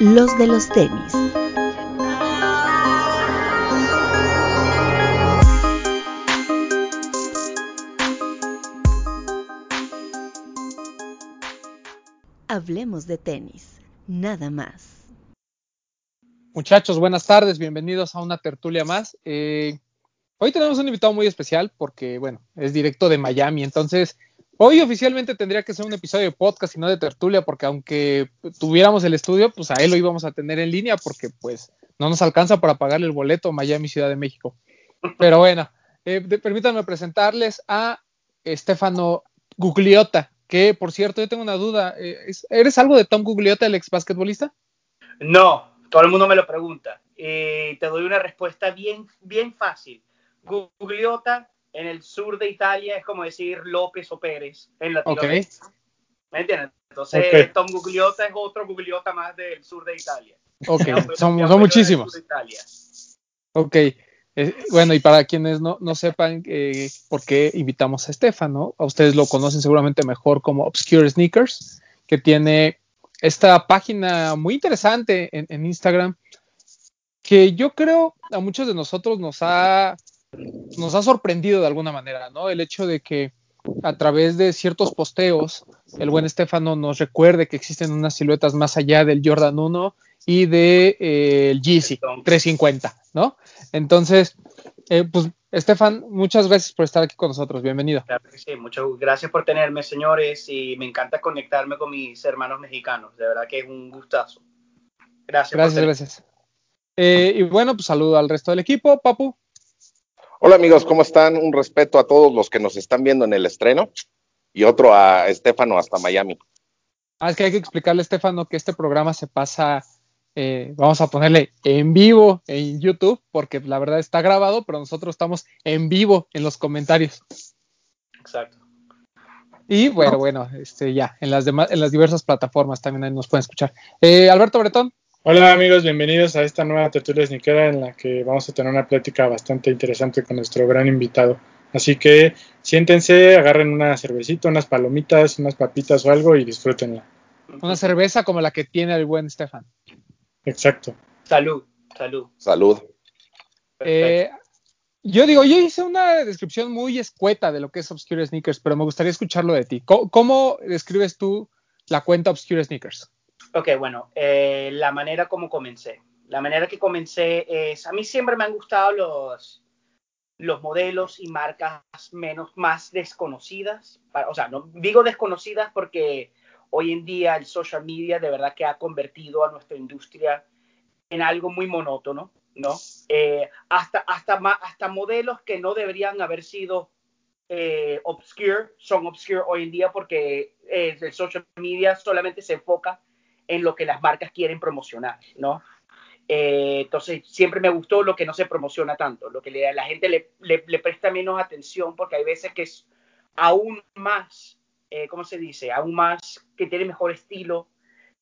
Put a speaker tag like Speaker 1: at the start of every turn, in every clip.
Speaker 1: los de los tenis. Hablemos de tenis, nada más.
Speaker 2: Muchachos, buenas tardes, bienvenidos a una tertulia más. Eh, hoy tenemos un invitado muy especial porque, bueno, es directo de Miami, entonces Hoy oficialmente tendría que ser un episodio de podcast y no de tertulia, porque aunque tuviéramos el estudio, pues a él lo íbamos a tener en línea, porque pues no nos alcanza para pagarle el boleto Miami Ciudad de México. Pero bueno, eh, permítanme presentarles a Estefano Gugliota, que por cierto, yo tengo una duda. Eh, ¿Eres algo de Tom Gugliota, el ex basquetbolista?
Speaker 3: No, todo el mundo me lo pregunta. Eh, te doy una respuesta bien, bien fácil. Gugliota en el sur de Italia es como decir López o Pérez en Latinoamérica. Okay. ¿Me entiendes? Entonces, Tom Gugliota es otro Gugliota más del sur de Italia.
Speaker 2: Ok, son, muchísimos. Ok, eh, bueno, y para quienes no, no sepan eh, por qué invitamos a Estefano, a ustedes lo conocen seguramente mejor como Obscure Sneakers, que tiene esta página muy interesante en, en Instagram, que yo creo a muchos de nosotros nos ha nos ha sorprendido de alguna manera, ¿no? El hecho de que a través de ciertos posteos el buen Estefano nos recuerde que existen unas siluetas más allá del Jordan 1 y del de, eh, el Yeezy 350, ¿no? Entonces, eh, pues Estefan, muchas gracias por estar aquí con nosotros. Bienvenido.
Speaker 3: sí, muchas gracias por tenerme, señores, y me encanta conectarme con mis hermanos mexicanos. De verdad que es un gustazo.
Speaker 2: Gracias. Gracias, gracias. Eh, y bueno, pues saludo al resto del equipo. Papu.
Speaker 4: Hola amigos, ¿cómo están? Un respeto a todos los que nos están viendo en el estreno y otro a Estefano hasta Miami.
Speaker 2: Ah, es que hay que explicarle a Estefano que este programa se pasa, eh, vamos a ponerle en vivo en YouTube, porque la verdad está grabado, pero nosotros estamos en vivo en los comentarios.
Speaker 3: Exacto.
Speaker 2: Y bueno, bueno, este ya, en las demás, en las diversas plataformas también ahí nos pueden escuchar. Eh, Alberto Bretón.
Speaker 5: Hola amigos, bienvenidos a esta nueva tertulia sneakera en la que vamos a tener una plática bastante interesante con nuestro gran invitado. Así que siéntense, agarren una cervecita, unas palomitas, unas papitas o algo y disfrútenla.
Speaker 2: Una cerveza como la que tiene el buen Stefan.
Speaker 5: Exacto.
Speaker 3: Salud, salud.
Speaker 4: Salud.
Speaker 2: Eh, yo digo, yo hice una descripción muy escueta de lo que es Obscure Sneakers, pero me gustaría escucharlo de ti. cómo describes tú la cuenta Obscure Sneakers?
Speaker 3: Ok, bueno, eh, la manera como comencé. La manera que comencé es, a mí siempre me han gustado los, los modelos y marcas menos, más desconocidas. o sea, no digo desconocidas porque hoy en día el social media de verdad que ha convertido a nuestra industria en algo muy monótono, ¿no? Eh, hasta, hasta, hasta modelos que no deberían haber sido eh, obscure son obscure hoy en día porque el social media solamente se enfoca en lo que las marcas quieren promocionar, ¿no? Eh, entonces, siempre me gustó lo que no se promociona tanto, lo que la gente le, presta menos atención, porque hay veces que es aún más, eh, ¿cómo se dice? Aún más, que tiene mejor estilo,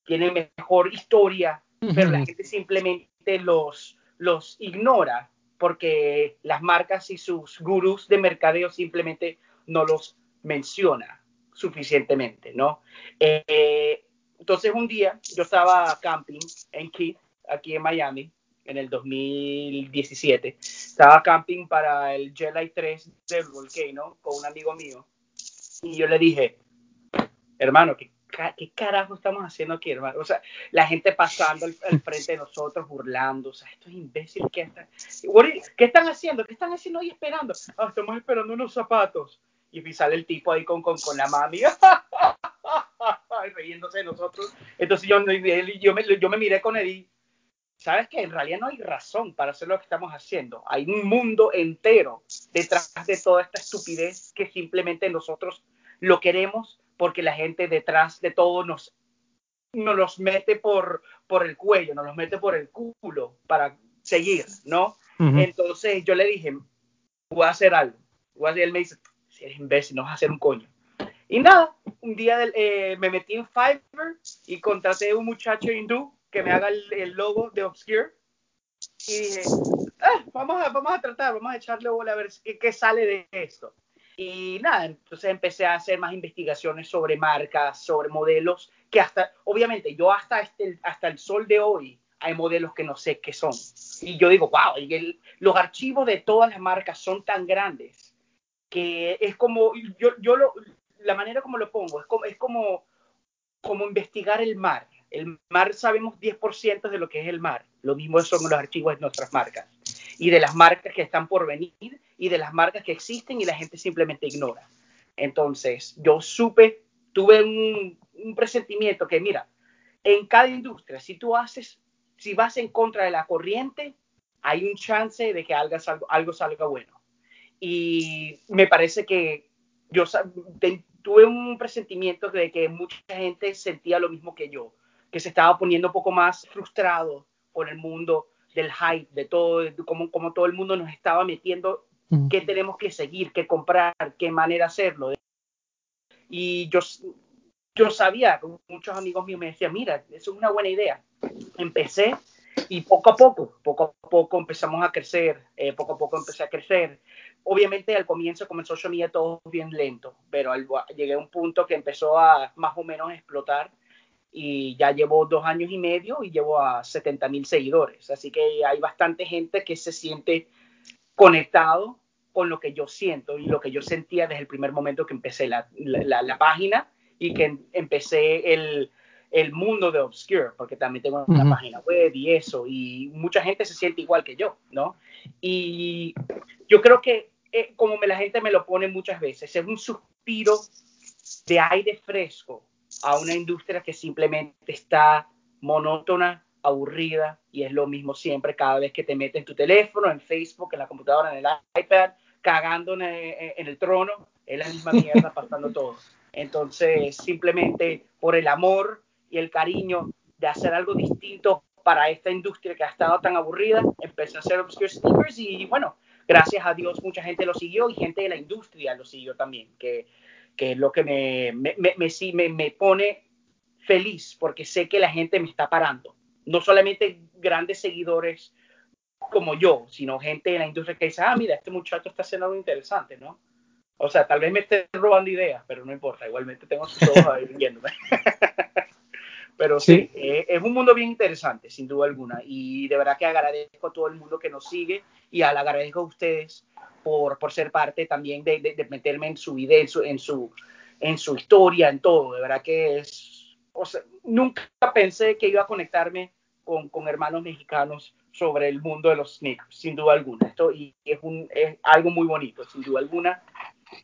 Speaker 3: tiene mejor historia, pero la gente simplemente los, los ignora porque las marcas y sus gurús de mercadeo simplemente no los menciona suficientemente, ¿no? Eh, entonces un día yo estaba camping en Keith, aquí en Miami, en el 2017. Estaba camping para el Jelly 3 del Volcano con un amigo mío. Y yo le dije, hermano, ¿qué, ¿qué, carajo estamos haciendo aquí, hermano? O sea, la gente pasando al, frente de nosotros, burlando. O sea, estos imbéciles, ¿qué están, ¿qué están haciendo? ¿Qué están haciendo ahí esperando? Ah, estamos esperando unos zapatos. Y sale el tipo ahí con, con, con la mami. riéndose de nosotros. Entonces yo, yo, me, yo me miré con él y, ¿sabes que En realidad no hay razón para hacer lo que estamos haciendo. Hay un mundo entero detrás de toda esta estupidez que simplemente nosotros lo queremos porque la gente detrás de todo nos, nos los mete por, por el cuello, nos los mete por el culo para seguir, ¿no? Entonces yo le dije, voy a hacer algo. Voy a hacer, él me dice, si eres imbécil, no vas a hacer un coño. Y nada, un día eh, me metí en Fiverr y contraté a un muchacho hindú que me haga el, logo de Obscure. Y dije, ah, vamos, a, vamos a tratar, vamos a echarle bola a ver qué, qué, sale de esto. Y nada, entonces empecé a hacer más investigaciones sobre marcas, sobre modelos, que hasta, obviamente, yo hasta, este, hasta el sol de hoy hay modelos que no sé qué son. Y yo digo, wow, y los archivos de todas las marcas son tan grandes que es como, yo, yo lo, la manera como lo pongo, es como, es como, como investigar el mar. El mar sabemos 10% de lo que es el mar. Lo mismo son los archivos de nuestras marcas. Y de las marcas que están por venir y de las marcas que existen y la gente simplemente ignora. Entonces, yo supe, tuve un, un presentimiento que, mira, en cada industria, si tú haces, si vas en contra de la corriente, hay un chance de que algo, algo salga bueno. Y me parece que yo tuve un presentimiento de que mucha gente sentía lo mismo que yo, que se estaba poniendo un poco más frustrado por el mundo del hype, de todo, como, como todo el mundo nos estaba metiendo, qué tenemos que seguir, qué comprar, qué manera hacerlo. Y yo, yo sabía, muchos amigos míos me decían, mira, eso es una buena idea. Empecé y poco a poco, poco a poco empezamos a crecer, eh, poco a poco empecé a crecer. Obviamente al comienzo comenzó social media todo bien lento, pero llegué a un punto que empezó a más o menos explotar y ya llevo dos años y medio y llevo a 70 mil seguidores. Así que hay bastante gente que se siente conectado con lo que yo siento y lo que yo sentía desde el primer momento que empecé la, la, la página y que empecé el, el mundo de Obscure, porque también tengo una página web y eso, y mucha gente se siente igual que yo, ¿no? Y yo creo que, eh, como me, la gente me lo pone muchas veces, es un suspiro de aire fresco a una industria que simplemente está monótona, aburrida, y es lo mismo siempre cada vez que te metes en tu teléfono, en Facebook, en la computadora, en el iPad, cagando en en el trono, es la misma mierda pasando todo. Entonces, simplemente por el amor y el cariño de hacer algo distinto para esta industria que ha estado tan aburrida, empecé a hacer Obscure Sneakers y bueno, gracias a Dios mucha gente lo siguió y gente de la industria lo siguió también, que, que es lo que me, me, me, me, pone feliz porque sé que la gente me está parando. No solamente grandes seguidores como yo, sino gente de la industria que dice, ah, mira, este muchacho está haciendo algo interesante, ¿no? O sea, tal vez me esté robando ideas, pero no importa, igualmente tengo sus ojos ahí viéndome. Pero sí, eh, es un mundo bien interesante, sin duda alguna. Y de verdad que agradezco a todo el mundo que nos sigue y al agradezco a ustedes por, por ser parte también de, de, meterme en su vida, en su, en, su, en su historia, en todo. De verdad que es. O sea, nunca pensé que iba a conectarme con, con hermanos mexicanos sobre el mundo de los sneakers, sin duda alguna. Esto y es, un, es algo muy bonito, sin duda alguna.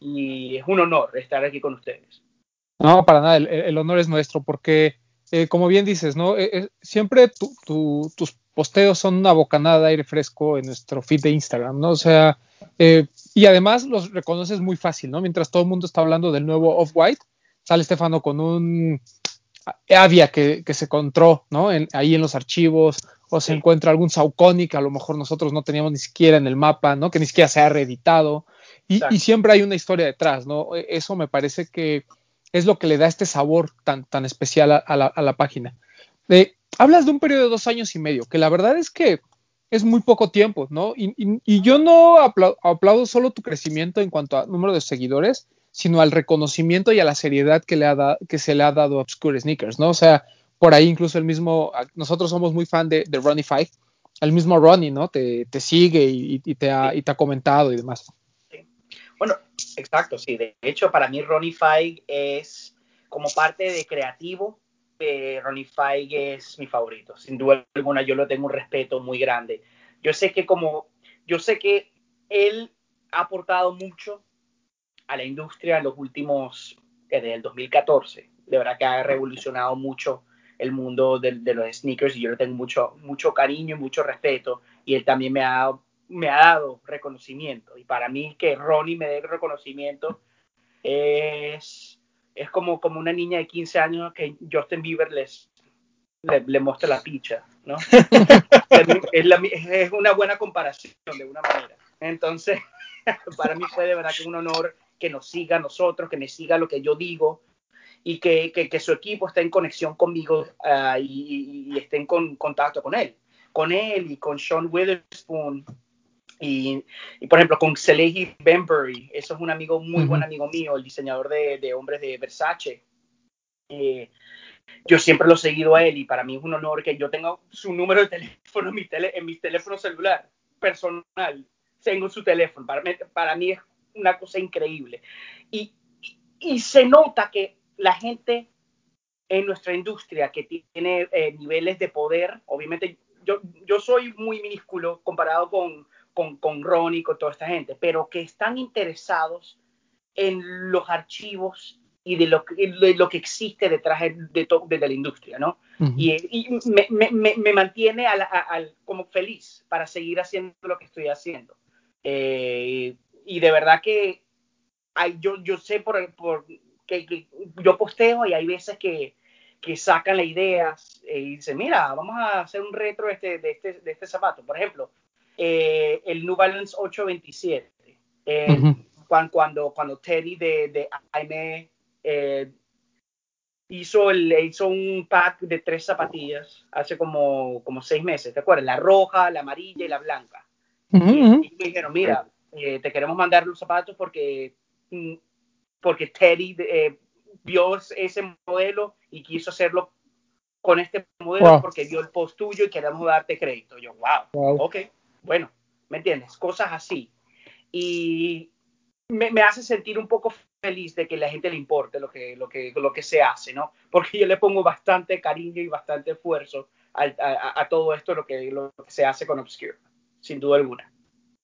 Speaker 3: Y es un honor estar aquí con ustedes.
Speaker 2: No, para nada, el, el honor es nuestro porque eh, como bien dices, ¿no? Eh, eh, siempre tus posteos son una bocanada de aire fresco en nuestro feed de Instagram, ¿no? O sea, y además los reconoces muy fácil, ¿no? Mientras todo el mundo está hablando del nuevo Off-White, sale Estefano con un Avia que, que se encontró, ¿no? ahí en los archivos, o se encuentra algún Saucony que a lo mejor nosotros no teníamos ni siquiera en el mapa, ¿no? Que ni siquiera se ha reeditado. Y, y, siempre hay una historia detrás, ¿no? E, eso me parece que es lo que le da este sabor tan, tan especial a, la, página. hablas de un periodo de dos años y medio, que la verdad es que es muy poco tiempo, ¿no? Y, yo no aplaudo, solo tu crecimiento en cuanto a número de seguidores, sino al reconocimiento y a la seriedad que, le ha que se le ha dado a Obscure Sneakers, ¿no? O sea, por ahí incluso el mismo, nosotros somos muy fan de, de Ronnie Five, el mismo Ronnie, ¿no? Te, sigue y, te ha, y te ha comentado y demás.
Speaker 3: Bueno, exacto, sí. De hecho, para mí Ronnie Feig es como parte de creativo. Eh, Ronnie Feig es mi favorito. Sin duda alguna, yo lo tengo un respeto muy grande. Yo sé que como, yo sé que él ha aportado mucho a la industria en los últimos, desde el 2014. De verdad que ha revolucionado mucho el mundo de, de, los sneakers y yo le tengo mucho, mucho cariño y mucho respeto. Y él también me ha me ha dado reconocimiento. Y para mí que Ronnie me dé reconocimiento es, es como, como una niña de 15 años que Justin Bieber les, le, muestra la picha, ¿no? es, es, una buena comparación de una manera. Entonces, para mí fue de verdad que un honor que nos siga a nosotros, que me siga lo que yo digo y que, que, su equipo esté en conexión conmigo uh, y, y, esté en contacto con él. Con él y con Sean Witherspoon Y, por ejemplo, con Salehi Benbury, eso es un amigo, muy buen amigo mío, el diseñador de, de hombres de Versace. Eh, yo siempre lo he seguido a él y para mí es un honor que yo tenga su número de teléfono en mi, tele, en mi teléfono celular personal. Tengo su teléfono. Para mí, para mí es una cosa increíble. Y, y, se nota que la gente en nuestra industria que tiene eh, niveles de poder, obviamente yo, yo soy muy minúsculo comparado con, con, con Ron y con toda esta gente, pero que están interesados en los archivos y de lo, de lo que existe detrás de, de, la industria, ¿no? Y, y me, me, me, mantiene al, al, como feliz para seguir haciendo lo que estoy haciendo. Eh, y de verdad que hay, yo, yo sé por, por que, que, yo posteo y hay veces que, que sacan las ideas eh, y dicen, mira, vamos a hacer un retro este, de, este, de este zapato. Por ejemplo, eh, el New Balance 827. Eh, cuando, cuando, cuando, Teddy de, de Aime eh, hizo, el, hizo un pack de tres zapatillas hace como, como seis meses, ¿te acuerdas? La roja, la amarilla y la blanca. y, me dijeron, mira, te queremos mandar los zapatos porque, mm, porque Teddy vio ese modelo y quiso hacerlo con este modelo porque vio el post tuyo y queremos darte crédito. Yo, wow, wow. ok bueno, ¿me entiendes? Cosas así. Y me, hace sentir un poco feliz de que la gente le importe lo que, lo que, lo que se hace, ¿no? Porque yo le pongo bastante cariño y bastante esfuerzo a todo esto, lo que, lo que se hace con Obscure, sin duda alguna.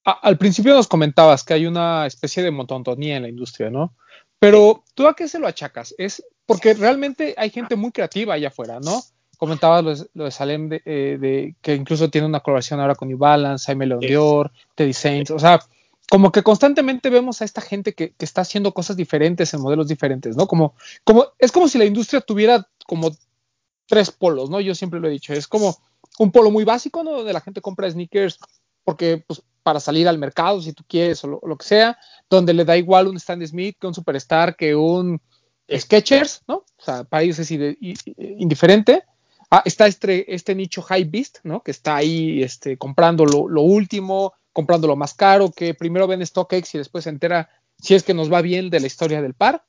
Speaker 2: al principio nos comentabas que hay una especie de motontonía en la industria, ¿no? Pero ¿tú a qué se lo achacas? Es porque realmente hay gente muy creativa allá afuera, ¿no? Comentabas lo, de, Salem, eh, de, que incluso tiene una colaboración ahora con New Balance, Jaime León Dior, Teddy Saints, o sea, como que constantemente vemos a esta gente que, que, está haciendo cosas diferentes en modelos diferentes, ¿no? Como, como, es como si la industria tuviera como tres polos, ¿no? Yo siempre lo he dicho, es como un polo muy básico, ¿no? Donde la gente compra sneakers porque, pues, para salir al mercado, si tú quieres, o lo, lo que sea, donde le da igual un Stan Smith que un Superstar, que un Sketchers, ¿no? O sea, para ellos es indiferente. Ah, está este, este nicho high beast, ¿no? Que está ahí este, comprando lo, lo, último, comprando lo más caro, que primero ven StockX y después se entera si es que nos va bien de la historia del par.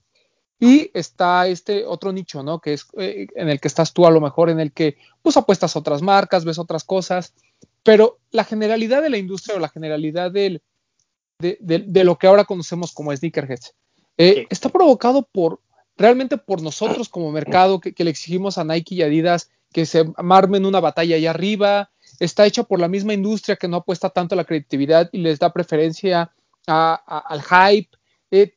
Speaker 2: Y está este otro nicho, ¿no? Que es eh, en el que estás tú a lo mejor, en el que pues apuestas otras marcas, ves otras cosas, pero la generalidad de la industria o la generalidad del, de, de, de lo que ahora conocemos como sneakerheads eh, está provocado por realmente por nosotros como mercado que, que le exigimos a Nike y Adidas que se armen una batalla allá arriba, está hecha por la misma industria que no apuesta tanto a la creatividad y les da preferencia al hype. Eh,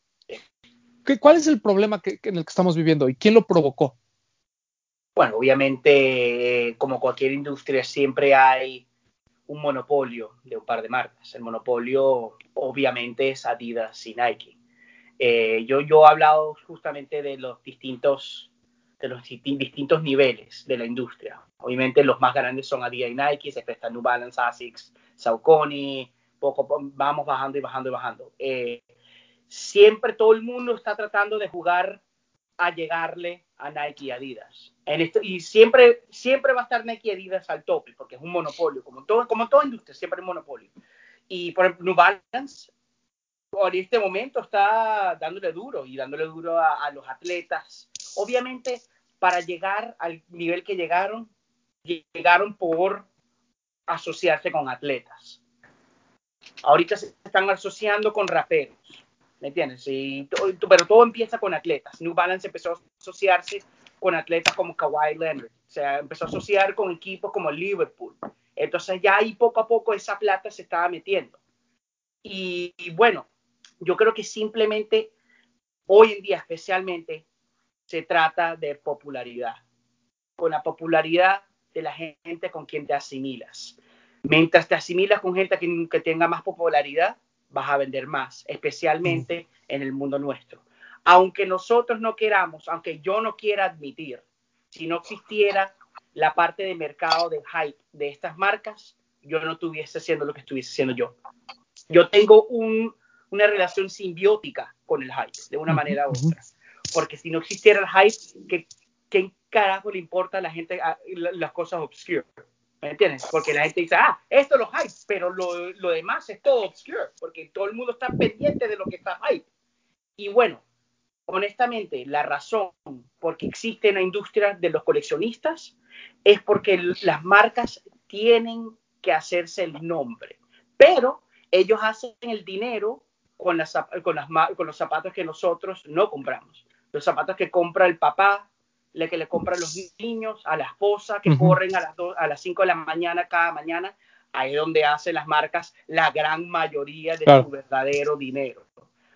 Speaker 2: ¿qué, ¿Cuál es el problema que en el que estamos viviendo y quién lo provocó?
Speaker 3: Bueno, obviamente, eh, como cualquier industria, siempre hay un monopolio de un par de marcas. El monopolio, obviamente, es Adidas y Nike. Eh, yo, yo he hablado justamente de los distintos de los distintos niveles de la industria. Obviamente los más grandes son Adidas y Nike, se está New Balance, Asics, Saucony, poco vamos bajando y bajando y bajando. Eh, siempre todo el mundo está tratando de jugar a llegarle a Nike y Adidas. En esto, y siempre, siempre va a estar Nike y Adidas al tope, porque es un monopolio, como, todo, como toda industria, siempre es un monopolio. Y por ejemplo, New Balance, por este momento está dándole duro y dándole duro a, a los atletas. Obviamente, para llegar al nivel que llegaron, llegaron por asociarse con atletas. Ahorita se están asociando con raperos, ¿me entiendes? Y, pero todo empieza con atletas. New Balance empezó a asociarse con atletas como Kawhi Leonard, o sea, empezó a asociar con equipos como Liverpool. Entonces ya ahí poco a poco esa plata se estaba metiendo. Y, y bueno, yo creo que simplemente hoy en día especialmente se trata de popularidad. Con la popularidad de la gente con quien te asimilas. Mientras te asimilas con gente que, que tenga más popularidad, vas a vender más, especialmente en el mundo nuestro. Aunque nosotros no queramos, aunque yo no quiera admitir, si no existiera la parte de mercado de hype de estas marcas, yo no estuviese haciendo lo que estuviese haciendo yo. Yo tengo un, una relación simbiótica con el hype, de una manera u otra porque si no existiera el hype, ¿qué, carajo le importa a la gente las cosas obscure? ¿Me entiendes? Porque la gente dice, ah, esto es lo hype, pero lo, lo demás es todo obscure, porque todo el mundo está pendiente de lo que está hype. Y bueno, honestamente, la razón por qué existe una industria de los coleccionistas es porque las marcas tienen que hacerse el nombre, pero ellos hacen el dinero con, las, con, las, con los zapatos que nosotros no compramos. Los zapatos que compra el papá, le que le compra a los niños, a la esposa, que corren a las, a las 5 de la mañana cada mañana, ahí es donde hacen las marcas la gran mayoría de su verdadero dinero.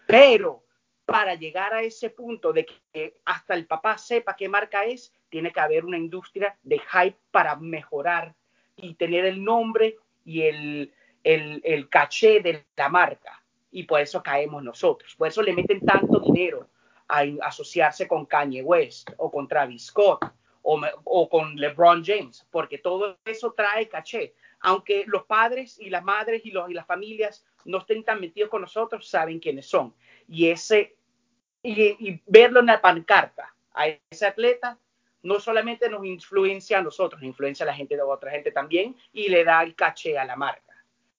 Speaker 3: Pero para llegar a ese punto de que hasta el papá sepa qué marca es, tiene que haber una industria de hype para mejorar y tener el nombre y el, el, el caché de la marca. Y por eso caemos nosotros. Por eso le meten tanto dinero a, asociarse con Kanye West o con Travis Scott o, o, con LeBron James, porque todo eso trae caché. Aunque los padres y las madres y, los, y las familias no estén tan metidos con nosotros, saben quiénes son. Y ese y, verlo en la pancarta a ese atleta no solamente nos influencia a nosotros, influencia a la gente de otra gente también y le da el caché a la marca.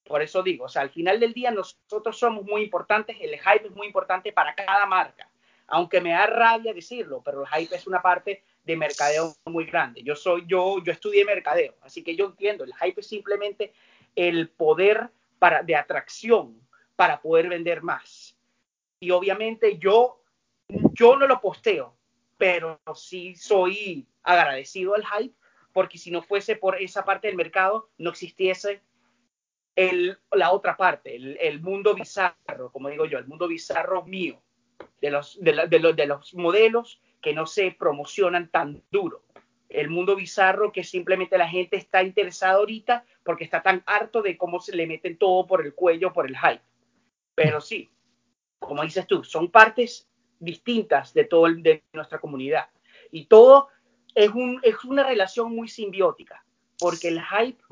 Speaker 3: Por eso digo, o sea, al final del día nosotros somos muy importantes, el hype es muy importante para cada marca. Aunque me da rabia decirlo, pero el hype es una parte de mercadeo muy grande. Yo soy yo yo estudié mercadeo, así que yo entiendo, el hype es simplemente el poder para de atracción para poder vender más. Y obviamente yo yo no lo posteo, pero sí soy agradecido al hype, porque si no fuese por esa parte del mercado, no existiese el, la otra parte, el, mundo bizarro, como digo yo, el mundo bizarro mío, de los, de, los, de los modelos que no se promocionan tan duro. El mundo bizarro que simplemente la gente está interesada ahorita porque está tan harto de cómo se le meten todo por el cuello, por el hype. Pero sí, como dices tú, son partes distintas de todo de nuestra comunidad. Y todo es, un, es una relación muy simbiótica, porque el hype,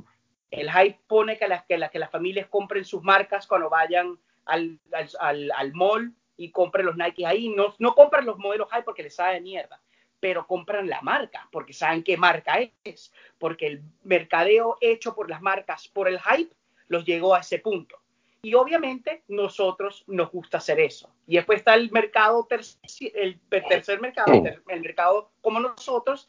Speaker 3: el hype pone que las, que, que las familias compren sus marcas cuando vayan al, al, al, mall y compren los Nike ahí. No, no compran los modelos hype porque les sabe de mierda, pero compran la marca porque saben qué marca es, porque el mercadeo hecho por las marcas por el hype los llegó a ese punto. Y obviamente nosotros nos gusta hacer eso. Y después está el mercado, el tercer mercado, el mercado como nosotros,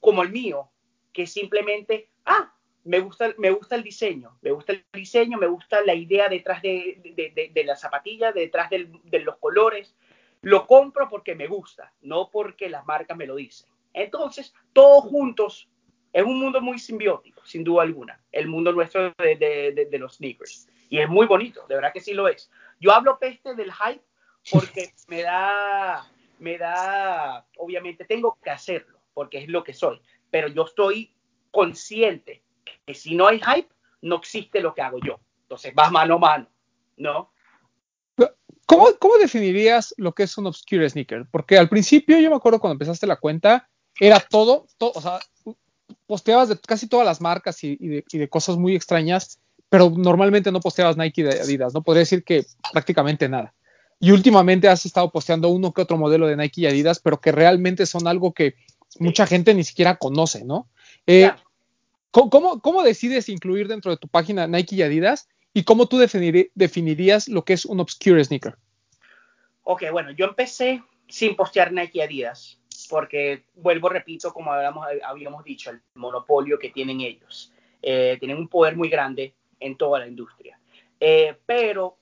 Speaker 3: como el mío, que simplemente, ah, me gusta, me gusta el diseño, me gusta el diseño, me gusta la idea detrás de, de, de, la zapatilla, detrás de los colores. Lo compro porque me gusta, no porque las marcas me lo dicen. Entonces, todos juntos, es un mundo muy simbiótico, sin duda alguna, el mundo nuestro de los sneakers y es muy bonito, de verdad que sí lo es. Yo hablo peste del hype porque me da, me da, obviamente tengo que hacerlo, porque es lo que soy, pero yo estoy consciente que si no hay hype, no existe lo que hago yo. Entonces vas mano a mano, ¿no?
Speaker 2: ¿Cómo, ¿Cómo definirías lo que es un obscure sneaker? Porque al principio, yo me acuerdo cuando empezaste la cuenta, era todo, todo o sea, posteabas de casi todas las marcas y, de, y de cosas muy extrañas pero normalmente no posteabas Nike de Adidas, ¿no? Podría decir que prácticamente nada. Y últimamente has estado posteando uno que otro modelo de Nike y Adidas, pero que realmente son algo que mucha gente ni siquiera conoce, ¿no? Eh, ¿cómo, ¿cómo, decides incluir dentro de tu página Nike y Adidas? ¿Y cómo tú definirías lo que es un obscure sneaker?
Speaker 3: Ok, bueno, yo empecé sin postear Nike y Adidas, porque vuelvo, repito, como habíamos, habíamos dicho, el monopolio que tienen ellos. Eh, tienen un poder muy grande en toda la industria. Eh, pero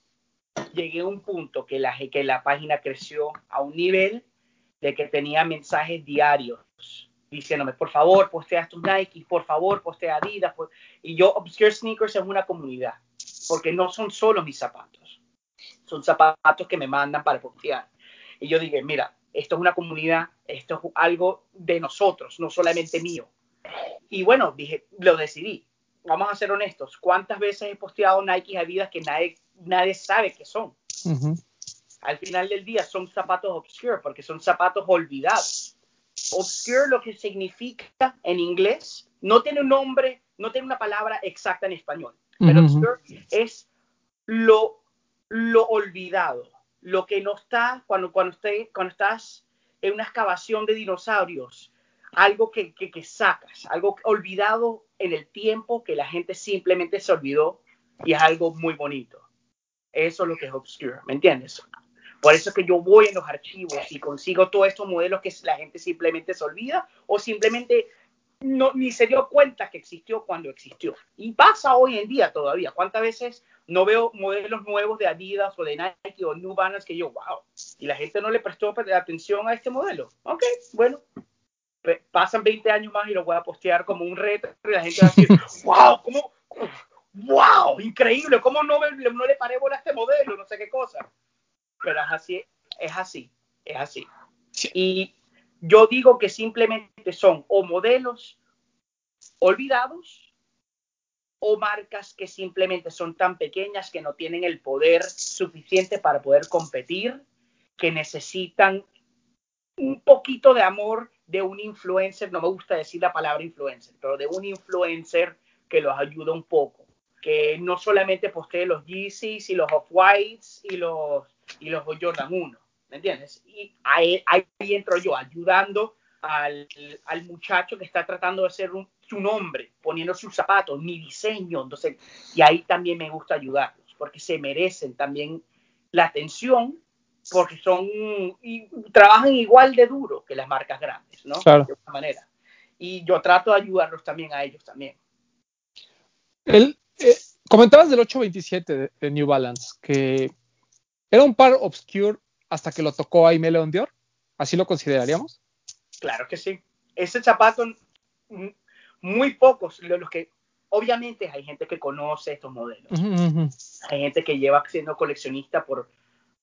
Speaker 3: llegué a un punto que la, que la página creció a un nivel de que tenía mensajes diarios diciéndome, por favor, postea tus Nike, por favor, postea Adidas. Y yo, Obscure Sneakers es una comunidad, porque no son solo mis zapatos, son zapatos que me mandan para postear. Y yo dije, mira, esto es una comunidad, esto es algo de nosotros, no solamente mío. Y bueno, dije, lo decidí vamos a ser honestos, ¿cuántas veces he posteado Nike Adidas que nadie, nadie sabe qué son? Al final del día son zapatos obscure porque son zapatos olvidados. Obscure lo que significa en inglés no tiene un nombre, no tiene una palabra exacta en español, pero obscure es lo, lo olvidado, lo que no está cuando, cuando, usted, cuando estás en una excavación de dinosaurios algo que, que, que, sacas, algo olvidado en el tiempo que la gente simplemente se olvidó y es algo muy bonito. Eso es lo que es Obscure, ¿me entiendes? Por eso es que yo voy en los archivos y consigo todos estos modelos que la gente simplemente se olvida o simplemente no, ni se dio cuenta que existió cuando existió. Y pasa hoy en día todavía. ¿Cuántas veces no veo modelos nuevos de Adidas o de Nike o New Balance que yo, wow, y la gente no le prestó atención a este modelo? Ok, bueno, pasan 20 años más y lo voy a postear como un reto y la gente va a decir, wow, ¿cómo? ¡Wow! Increíble, ¿cómo no, no le paré bola a este modelo? No sé qué cosa. Pero es así, es así, es así. Y yo digo que simplemente son o modelos olvidados o marcas que simplemente son tan pequeñas que no tienen el poder suficiente para poder competir, que necesitan un poquito de amor de un influencer, no me gusta decir la palabra influencer, pero de un influencer que los ayuda un poco, que no solamente postee los Yeezys y los Off-Whites y los, y los Jordan 1, ¿me entiendes? Y ahí, ahí entro yo, ayudando al, al, muchacho que está tratando de ser un, su nombre, poniendo sus zapatos, mi diseño, entonces, y ahí también me gusta ayudarlos, porque se merecen también la atención porque son y trabajan igual de duro que las marcas grandes, ¿no?
Speaker 2: Claro.
Speaker 3: De alguna manera. Y yo trato de ayudarlos también a ellos también.
Speaker 2: El, eh, comentabas del 827 de, de, New Balance, que era un par obscure hasta que lo tocó Aime Leon Dior. ¿Así lo consideraríamos?
Speaker 3: Claro que sí. Ese zapato, muy pocos, los que obviamente hay gente que conoce estos modelos.
Speaker 2: Uh -huh.
Speaker 3: Hay gente que lleva siendo coleccionista por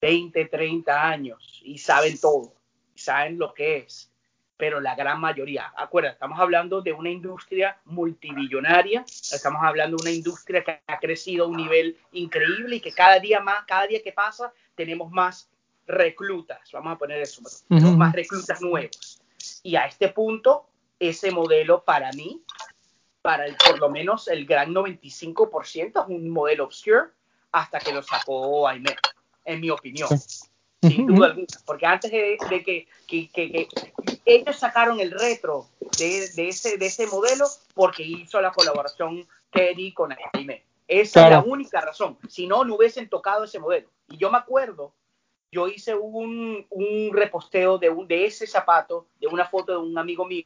Speaker 3: 20, 30 años y saben todo, y saben lo que es, pero la gran mayoría, acuerda, estamos hablando de una industria multibillonaria, estamos hablando de una industria que ha crecido a un nivel increíble y que cada día más, cada día que pasa, tenemos más reclutas, vamos a poner eso, uh -huh. más reclutas nuevos. Y a este punto, ese modelo para mí, para el, por lo menos el gran 95% es un modelo obscure hasta que lo sacó Aimee en mi opinión, sin duda alguna, porque antes de, de que, que, que, que, ellos sacaron el retro de, de, ese, de ese modelo porque hizo la colaboración Teddy con Aime. Esa claro. es la única razón, si no, no hubiesen tocado ese modelo. Y yo me acuerdo, yo hice un, un reposteo de, un, de ese zapato, de una foto de un amigo mío,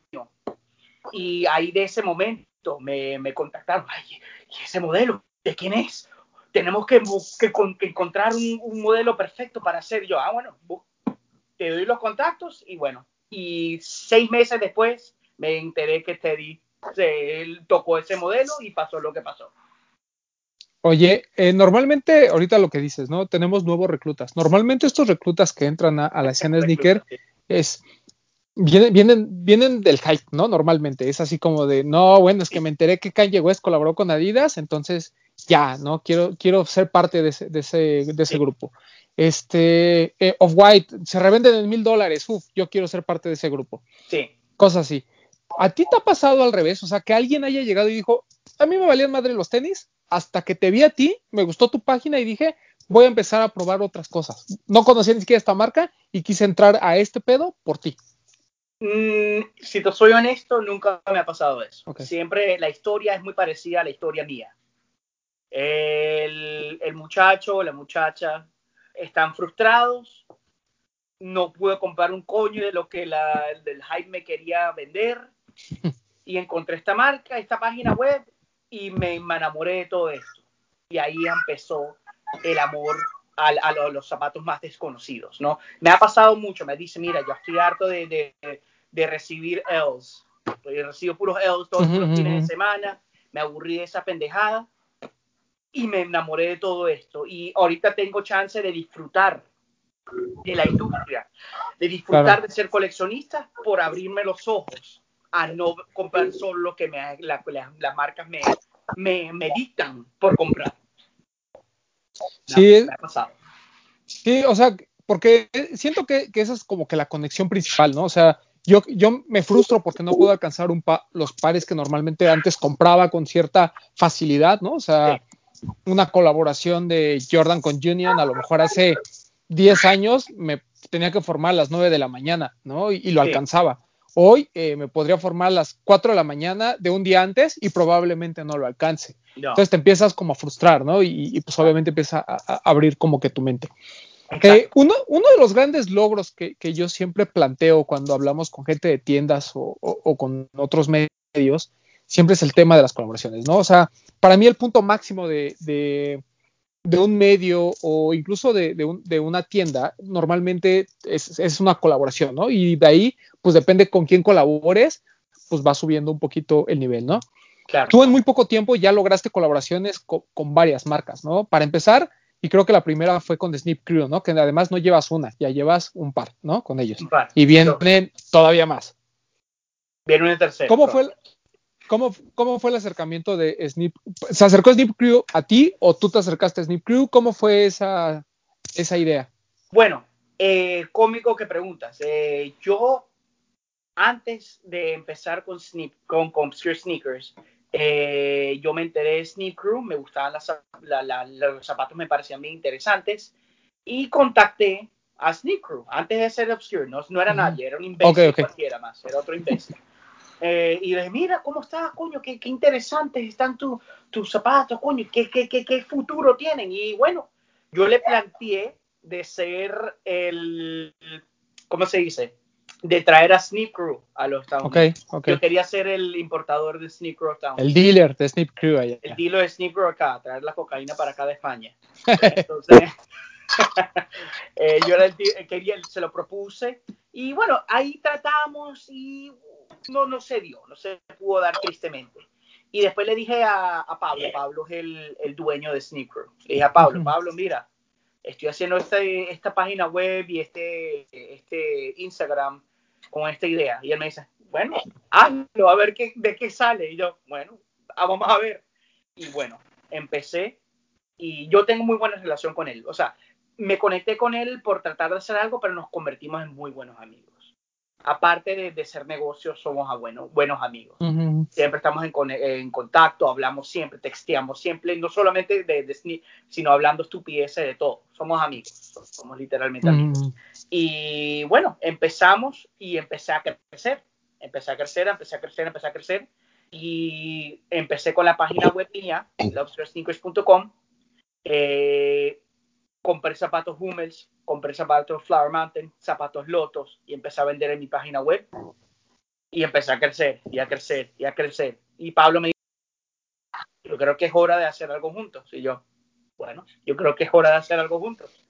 Speaker 3: y ahí de ese momento me, me contactaron, ay, ¿y ese modelo? ¿De quién es? tenemos que, que, que encontrar un, un, modelo perfecto para hacer yo. Ah, bueno, te doy los contactos y bueno, y seis meses después me enteré que Teddy se, él tocó ese modelo y pasó lo que pasó.
Speaker 2: Oye, eh, normalmente, ahorita lo que dices, ¿no? Tenemos nuevos reclutas. Normalmente estos reclutas que entran a, a la escena sneaker es, vienen, vienen, vienen del hype, ¿no? Normalmente es así como de, no, bueno, es que me enteré que Kanye West colaboró con Adidas, entonces ya, ¿no? Quiero, quiero ser parte de ese, de ese, de ese grupo. Este, eh, Off-White, se revenden en mil dólares, uf, yo quiero ser parte de ese grupo.
Speaker 3: Sí.
Speaker 2: Cosas así. ¿A ti te ha pasado al revés? O sea, que alguien haya llegado y dijo, a mí me valían madre los tenis, hasta que te vi a ti, me gustó tu página y dije, voy a empezar a probar otras cosas. No conocía ni siquiera esta marca y quise entrar a este pedo por ti.
Speaker 3: Mm, si te soy honesto, nunca me ha pasado eso.
Speaker 2: Okay.
Speaker 3: Siempre la historia es muy parecida a la historia mía. El, el muchacho la muchacha están frustrados, no pude comprar un coño de lo que la, del hype me quería vender y encontré esta marca, esta página web y me, me enamoré de todo esto. Y ahí empezó el amor a, a, a, los zapatos más desconocidos, ¿no? Me ha pasado mucho, me dice, mira, yo estoy harto de, de, de recibir L's, yo recibo puros L's todos uh -huh. los fines de semana, me aburrí de esa pendejada y me enamoré de todo esto. Y ahorita tengo chance de disfrutar de la industria, de disfrutar claro. de ser coleccionista por abrirme los ojos a no comprar solo lo que me, la, la, las marcas me, me, me, dictan por comprar.
Speaker 2: Sí, pasado. sí, o sea, porque siento que, que, esa es como que la conexión principal, ¿no? O sea, yo, yo me frustro porque no puedo alcanzar un pa los pares que normalmente antes compraba con cierta facilidad, ¿no? O sea, sí. Una colaboración de Jordan con Union, a lo mejor hace 10 años me tenía que formar a las 9 de la mañana, ¿no? Y, y lo sí. alcanzaba. hoy eh, me podría formar a las 4 de la mañana de un día antes y probablemente no lo alcance. Entonces te empiezas como a frustrar, ¿no? Y, pues obviamente empieza a, abrir como que tu mente. Eh, uno, uno, de los grandes logros que, que, yo siempre planteo cuando hablamos con gente de tiendas o, o, con otros medios, siempre es el tema de las colaboraciones, ¿no? O sea, para mí el punto máximo de, de, de un medio o incluso de, un, de una tienda, normalmente es, es, una colaboración, ¿no? Y de ahí, pues depende con quién colabores, pues va subiendo un poquito el nivel, ¿no? Tú en muy poco tiempo ya lograste colaboraciones con, varias marcas, ¿no? Para empezar, y creo que la primera fue con The Snip Crew, ¿no? Que además no llevas una, ya llevas un par, ¿no? Con ellos. Y vienen todavía más.
Speaker 3: Viene un tercero.
Speaker 2: ¿Cómo fue, cómo, ¿Cómo fue el acercamiento de Snip? ¿Se acercó Snip Crew a ti o tú te acercaste a Snip Crew? ¿Cómo fue esa, esa idea?
Speaker 3: Bueno, eh, cómico que preguntas. Eh, yo, antes de empezar con, Snip, con, con Obscure Sneakers, eh, yo me enteré de Sneak Crew, me gustaban las, los zapatos, me parecían bien interesantes y contacté a Sneak Crew antes de ser Obscure, no, no era nadie, era un imbécil cualquiera más, era otro imbécil. Eh, y dije, mira, ¿cómo estás, coño? Qué, qué interesantes están tus zapatos, coño, ¿Qué, qué, qué, qué futuro tienen. Y bueno, yo le planteé de ser el, ¿cómo se dice? de traer a Snip Crew a los Estados Unidos. Yo quería ser el importador de Snip Crew
Speaker 2: El dealer de Snip Crew allá.
Speaker 3: El dealer de Snip Crew acá, traer la cocaína para acá de España. Entonces, eh, yo quería, se lo propuse y bueno, ahí tratamos y no, no se dio, no se pudo dar tristemente. Y después le dije a, Pablo, Pablo es el, el, dueño de Crew, le dije a Pablo, Pablo, mira, estoy haciendo este, esta página web y este, este Instagram con esta idea. Y él me dice, bueno, hazlo, a ver qué, de qué sale. Y yo, bueno, ah, vamos a ver. Y bueno, empecé y yo tengo muy buena relación con él. O sea, me conecté con él por tratar de hacer algo, pero nos convertimos en muy buenos amigos. Aparte de, ser negocios, somos a buenos amigos. Siempre estamos en, contacto, hablamos siempre, texteamos siempre, no solamente de, de sino hablando estupideces de todo. Somos amigos, somos literalmente amigos. Y bueno, empezamos y empecé a crecer, empecé a crecer, empecé a crecer, empecé a crecer. Y empecé con la página web mía, lobstersneakers.com. Eh, compré zapatos Hummels, compré zapatos Flower Mountain, zapatos Lotos y empecé a vender en mi página web. Y empecé a crecer y a crecer y a crecer. Y Pablo me dijo, yo creo que es hora de hacer algo juntos. Y yo, bueno, yo creo que es hora de hacer algo juntos.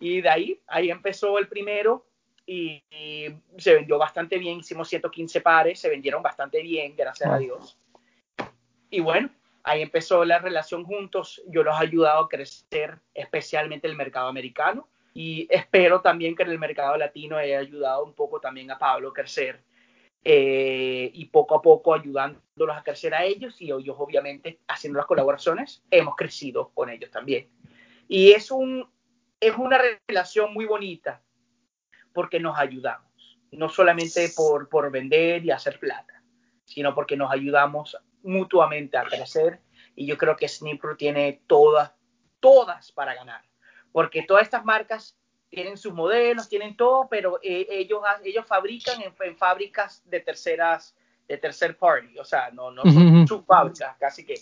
Speaker 3: Y de ahí, ahí empezó el primero y, se vendió bastante bien. Hicimos 115 pares, se vendieron bastante bien, gracias a Dios. Y bueno, ahí empezó la relación juntos. Yo los he ayudado a crecer, especialmente el mercado americano. Y espero también que en el mercado latino haya ayudado un poco también a Pablo a crecer. Eh, y poco a poco ayudándolos a crecer a ellos y ellos obviamente haciendo las colaboraciones hemos crecido con ellos también. Y es un, es una relación muy bonita porque nos ayudamos, no solamente por, por vender y hacer plata, sino porque nos ayudamos mutuamente a crecer y yo creo que Snipro tiene todas, todas para ganar, porque todas estas marcas tienen sus modelos, tienen todo, pero eh, ellos, ellos fabrican en, fábricas de terceras, de tercer party, o sea, no, no son sus fábricas, casi que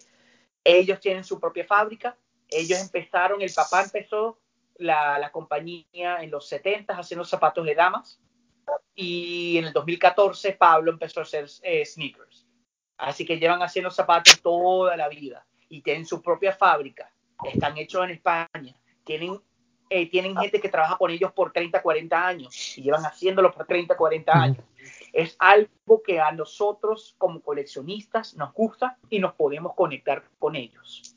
Speaker 3: ellos tienen su propia fábrica, ellos empezaron, el papá empezó la, compañía en los 70 haciendo zapatos de damas y en el 2014 Pablo empezó a hacer eh, sneakers. Así que llevan haciendo zapatos toda la vida y tienen su propia fábrica. Están hechos en España. Tienen, eh, tienen gente que trabaja con ellos por 30, 40 años y llevan haciéndolo por 30, 40 años. Es algo que a nosotros como coleccionistas nos gusta y nos podemos conectar con ellos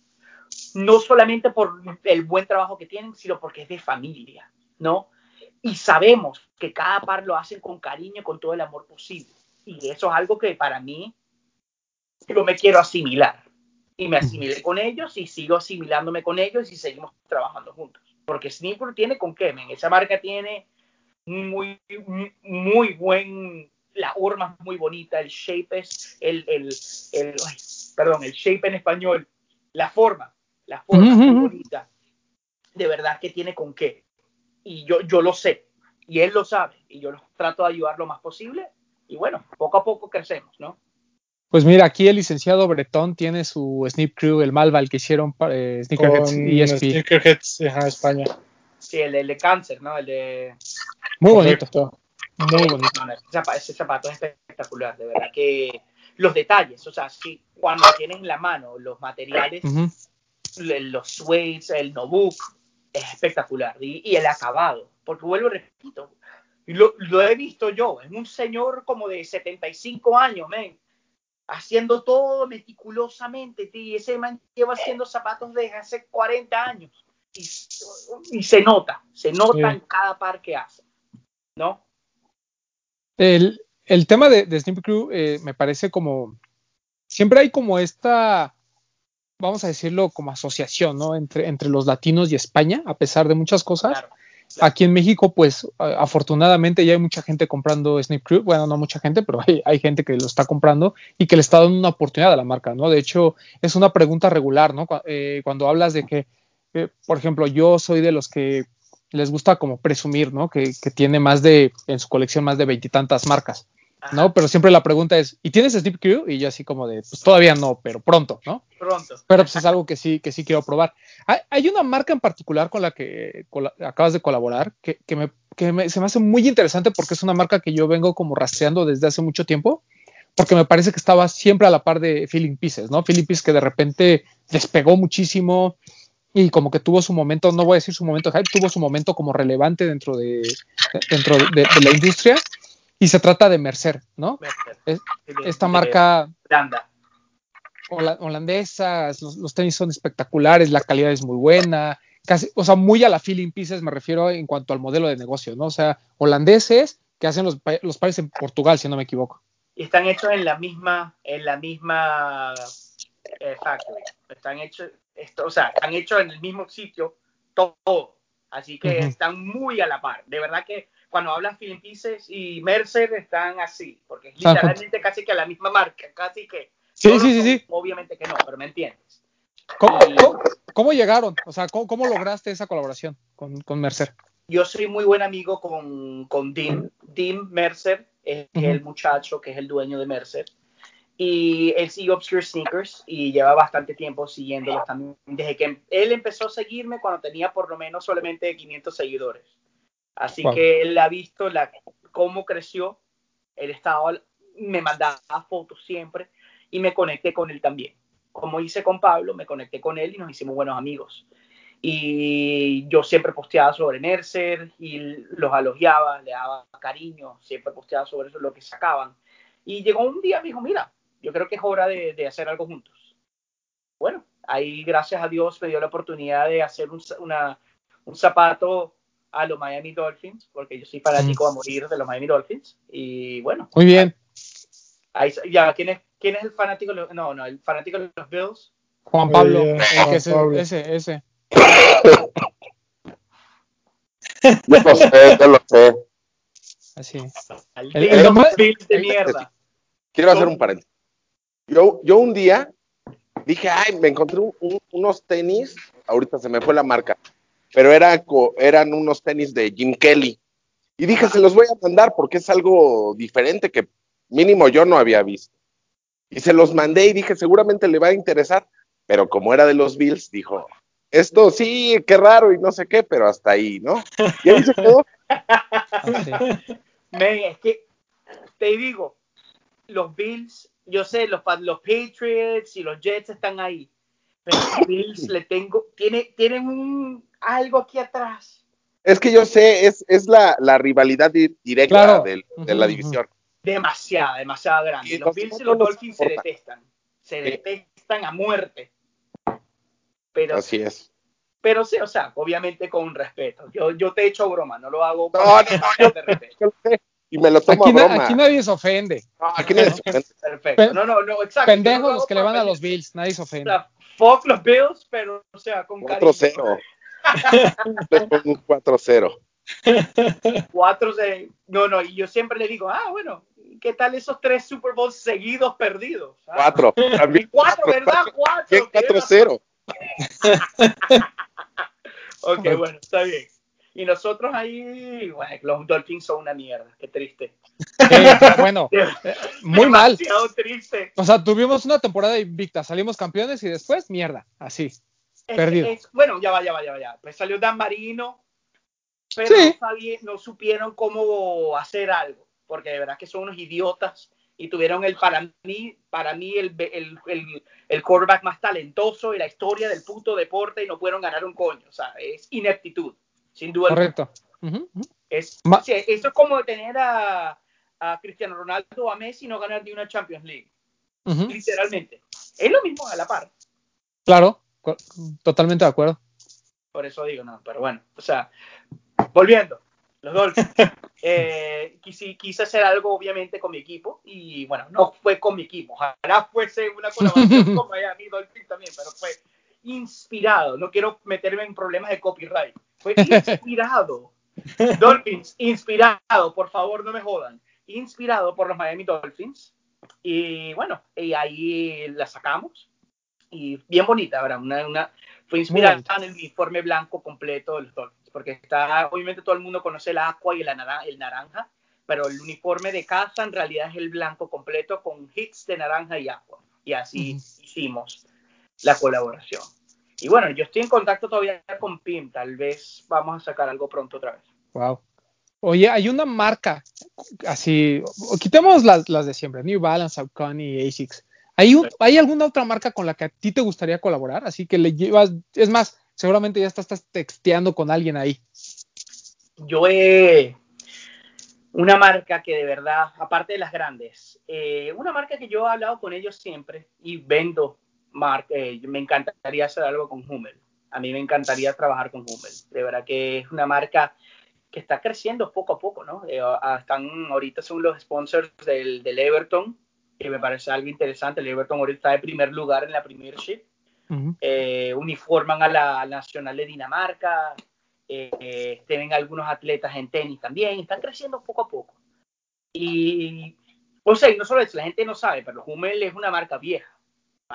Speaker 3: no solamente por el buen trabajo que tienen, sino porque es de familia, ¿no? Y sabemos que cada par lo hacen con cariño, con todo el amor posible. Y eso es algo que para mí, yo me quiero asimilar. Y me asimilé con ellos y sigo asimilándome con ellos y seguimos trabajando juntos. Porque Sneaker tiene con qué, Esa marca tiene muy, muy buen, la horma es muy bonita, el shape es, el, el, el perdón, el shape en español, la forma la forma muy bonita, de verdad que tiene con qué. Y yo, yo lo sé, y él lo sabe, y yo trato de ayudar lo más posible y bueno, poco a poco crecemos, ¿no?
Speaker 2: Pues mira, aquí el licenciado Bretón tiene su Snip Crew, el Malval que hicieron para eh, Sneakerheads
Speaker 5: Con
Speaker 2: ESP.
Speaker 5: Sneakerheads, ajá, España.
Speaker 3: Sí, el de, el de cáncer, ¿no? El de...
Speaker 2: Muy bonito,
Speaker 5: Correcto.
Speaker 2: muy bonito.
Speaker 3: No, no, ese, zapato, ese zapato es espectacular, de verdad que los detalles, o sea, sí, cuando tienes en la mano los materiales,
Speaker 2: Ujú.
Speaker 3: el- los suedes, el notebook, es espectacular. Y, y el acabado, porque vuelvo y repito, lo, lo he visto yo, es un señor como de 75 años, men, haciendo todo meticulosamente, y ese man lleva haciendo zapatos desde hace 40 años. Y, y se nota, se nota
Speaker 5: Sí.
Speaker 3: en cada par que hace, ¿no?
Speaker 2: El, el tema de, de Crew eh, me parece como. Siempre hay como esta, vamos a decirlo, como asociación, ¿no? Entre, entre los latinos y España, a pesar de muchas cosas.
Speaker 3: Claro.
Speaker 2: Aquí en México, pues afortunadamente ya hay mucha gente comprando Snip Crew. Bueno, no mucha gente, pero hay, hay gente que lo está comprando y que le está dando una oportunidad a la marca, ¿no? De hecho, es una pregunta regular, ¿no? Eh, cuando hablas de que, eh, por ejemplo, yo soy de los que les gusta como presumir, ¿no? Que, que tiene más de, en su colección, más de veintitantas marcas,
Speaker 3: Ajá,
Speaker 2: ¿no? Pero siempre la pregunta es, ¿y tienes Snip Crew? Y yo así como de, pues todavía no, pero pronto, ¿no?
Speaker 3: Pronto.
Speaker 2: pero pues es algo que sí, que sí quiero probar. Hay, hay una marca en particular con la que cola- acabas de colaborar que, que me, que me- se me hace muy interesante porque es una marca que yo vengo como rastreando desde hace mucho tiempo, porque me parece que estaba siempre a la par de Feeling Pieces, ¿no? Feeling Pieces que de repente despegó muchísimo y como que tuvo su momento, no voy a decir su momento de hype, tuvo su momento como relevante dentro de, dentro de, de la industria y se trata de Mercer, ¿no? Es- Esta marca
Speaker 3: de Holanda.
Speaker 2: hola- holandesas, los, los tenis son espectaculares, la calidad es muy buena, casi, o sea, muy a la feeling pieces me refiero en cuanto al modelo de negocio, ¿no? O sea, holandeses que hacen los, los pares en Portugal, si no me equivoco.
Speaker 3: y están hechos en la misma en la misma eh, factory están hechos esto, o sea están hechos en el mismo sitio todo así que están muy a la par de verdad que cuando hablan Philip Pieces y Mercer están así porque es literalmente casi que la misma marca casi que
Speaker 2: Sí,
Speaker 3: no
Speaker 2: sí, sí, sí.
Speaker 3: obviamente que no pero me entiendes
Speaker 2: ¿Cómo,
Speaker 3: Y-
Speaker 2: cómo- cómo llegaron? O sea, ¿cómo, cómo lograste esa colaboración con, con Mercer?
Speaker 3: yo soy muy buen amigo con, con Dim. Dim Mercer es
Speaker 2: Ujú.
Speaker 3: el muchacho que es el dueño de Mercer. Y él sigue Obscure Sneakers y lleva bastante tiempo siguiéndolos también. Desde que él empezó a seguirme cuando tenía por lo menos solamente 500 seguidores. Así
Speaker 2: Wow.
Speaker 3: que él ha visto la, cómo creció. Él estaba, me mandaba fotos siempre y me conecté con él también. Como hice con Pablo, me conecté con él y nos hicimos buenos amigos y yo siempre posteaba sobre Mercer y los elogiaba, le daba cariño, siempre posteaba sobre eso, lo que sacaban. Y llegó un día, me dijo, mira, yo creo que es hora de, de hacer algo juntos. Bueno, ahí gracias a Dios me dio la oportunidad de hacer un, za- una- un zapato a los Miami Dolphins, porque yo soy fanático a morir de los Miami Dolphins. Y bueno,
Speaker 2: Muy bien,
Speaker 3: ahí, ya, ¿quién es, ¿quién es el fanático? de los- No, no, el fanático de los Bills.
Speaker 2: Juan Pablo,
Speaker 5: Muy bien,
Speaker 2: el
Speaker 5: Juan
Speaker 2: que se-
Speaker 5: Pablo.
Speaker 2: ese, ese.
Speaker 4: Yo lo sé, yo lo sé.
Speaker 2: Así. El-
Speaker 3: de
Speaker 2: el
Speaker 3: los
Speaker 2: nomás-
Speaker 3: Bills de
Speaker 2: el-
Speaker 3: mierda.
Speaker 4: Quiero hacer un paréntesis. Yo, yo un día dije, ay, me encontré un- un- unos tenis, ahorita se me fue la marca, pero era eran unos tenis de Jim Kelly. Y dije, se los voy a mandar porque es algo diferente que mínimo yo no había visto. Y se los mandé y dije, seguramente le va a interesar, pero como era de los Bills, dijo, esto sí, qué raro y no sé qué, pero hasta ahí, ¿no? Y ahí se quedó.
Speaker 3: Men, es que te digo, los Bills, yo sé, los, los Patriots y los Jets están ahí. Pero los Bills le tengo, tiene, tienen un, algo aquí atrás.
Speaker 4: Es que yo sé, es, es la, la rivalidad di- directa
Speaker 2: Claro.
Speaker 4: del- de la división.
Speaker 3: Demasiada, demasiado grande.
Speaker 4: Y
Speaker 3: los
Speaker 4: los
Speaker 3: Bills y los
Speaker 4: no
Speaker 3: Dolphins se detestan. Se
Speaker 4: Sí.
Speaker 3: detestan a muerte. Pero,
Speaker 4: Así es.
Speaker 3: pero sí, o sea, obviamente con respeto. Yo, yo te echo broma, no lo hago
Speaker 4: No,
Speaker 3: con
Speaker 4: no,
Speaker 3: falta de respeto.
Speaker 4: Y me lo tomo
Speaker 2: Aquí,
Speaker 4: a broma.
Speaker 2: aquí nadie se ofende.
Speaker 4: No, aquí nadie se ofende.
Speaker 3: Perfecto.
Speaker 2: Pe-
Speaker 3: No, no, no, exacto. No
Speaker 2: Pendejos
Speaker 3: lo
Speaker 2: los que le van a los Bills, nadie se
Speaker 3: O
Speaker 2: ofende.
Speaker 3: sea, fuck los Bills, pero, o sea, con cariño.
Speaker 4: 4-0. Les pongo un 4-0.
Speaker 3: 4 de... No, no, y yo siempre le digo, ah, bueno, ¿qué tal esos tres Super Bowls seguidos perdidos? Ah,
Speaker 4: 4. También
Speaker 3: Cuatro, ¿verdad? Cuatro.
Speaker 4: Bien 4-0.
Speaker 3: Ok, bueno, está bien. Y nosotros ahí, bueno, los Dolphins son una mierda, qué triste.
Speaker 2: Eh, bueno, eh, muy mal.
Speaker 3: Demasiado triste.
Speaker 2: O sea, tuvimos una temporada invicta, salimos campeones y después, mierda, así.
Speaker 3: Es-
Speaker 2: Perdido.
Speaker 3: es- bueno, ya va, ya va, ya va, ya. Pues salió Dan Marino, pero
Speaker 2: Sí.
Speaker 3: no, sabía- no supieron cómo hacer algo, porque de verdad que son unos idiotas y tuvieron el para mí, para mí el, el, el, el quarterback más talentoso y la historia del puto deporte y no pudieron ganar un coño. O sea, es ineptitud, sin duda.
Speaker 2: Correcto.
Speaker 3: Es, sí, eso es como tener a, a Cristiano Ronaldo o a Messi no ganar ni una Champions League, literalmente. Es lo mismo a la par.
Speaker 2: Claro, totalmente de acuerdo.
Speaker 3: Por eso digo, no, pero bueno, o sea, volviendo, los Dolphins. Eh, quise, quise hacer algo, obviamente, con mi equipo y bueno, no fue con mi equipo. Ojalá fuese una colaboración con Miami Dolphins también, pero fue inspirado. No quiero meterme en problemas de copyright. Fue inspirado. Dolphins, inspirado, por favor, no me jodan. Inspirado por los Miami Dolphins. Y bueno, y ahí la sacamos. Y bien bonita, ¿verdad? Una, una, fue inspirada en el uniforme blanco completo de los Dolphins, porque está, obviamente todo el mundo conoce el aqua y el, naranja, pero el uniforme de casa en realidad es el blanco completo con hits de naranja y aqua. Y así hicimos la colaboración. Y bueno, yo estoy en contacto todavía con PIM, tal vez vamos a sacar algo pronto otra vez.
Speaker 2: Wow. Oye, hay una marca así, quitemos las, las de siempre, New Balance, Saucony Asics. ¿Hay, un- ¿Hay alguna otra marca con la que a ti te gustaría colaborar? Así que le llevas, es más, seguramente ya estás, estás texteando con alguien ahí.
Speaker 3: yo he una marca que de verdad, aparte de las grandes, eh, una marca que yo he hablado con ellos siempre y vendo, mar- eh, me encantaría hacer algo con Hummel. A mí me encantaría trabajar con Hummel. De verdad que es una marca que está creciendo poco a poco, ¿no? Eh, están, ahorita son los sponsors del, del Everton, que me parece algo interesante. El Everton ahorita está de primer lugar en la Premiership
Speaker 2: Ujú.
Speaker 3: eh, uniforman a la Nacional de Dinamarca, eh, eh, tienen algunos atletas en tenis también, están creciendo poco a poco. Y, o sea, y no solo eso, la gente no sabe, pero Hummel es una marca vieja.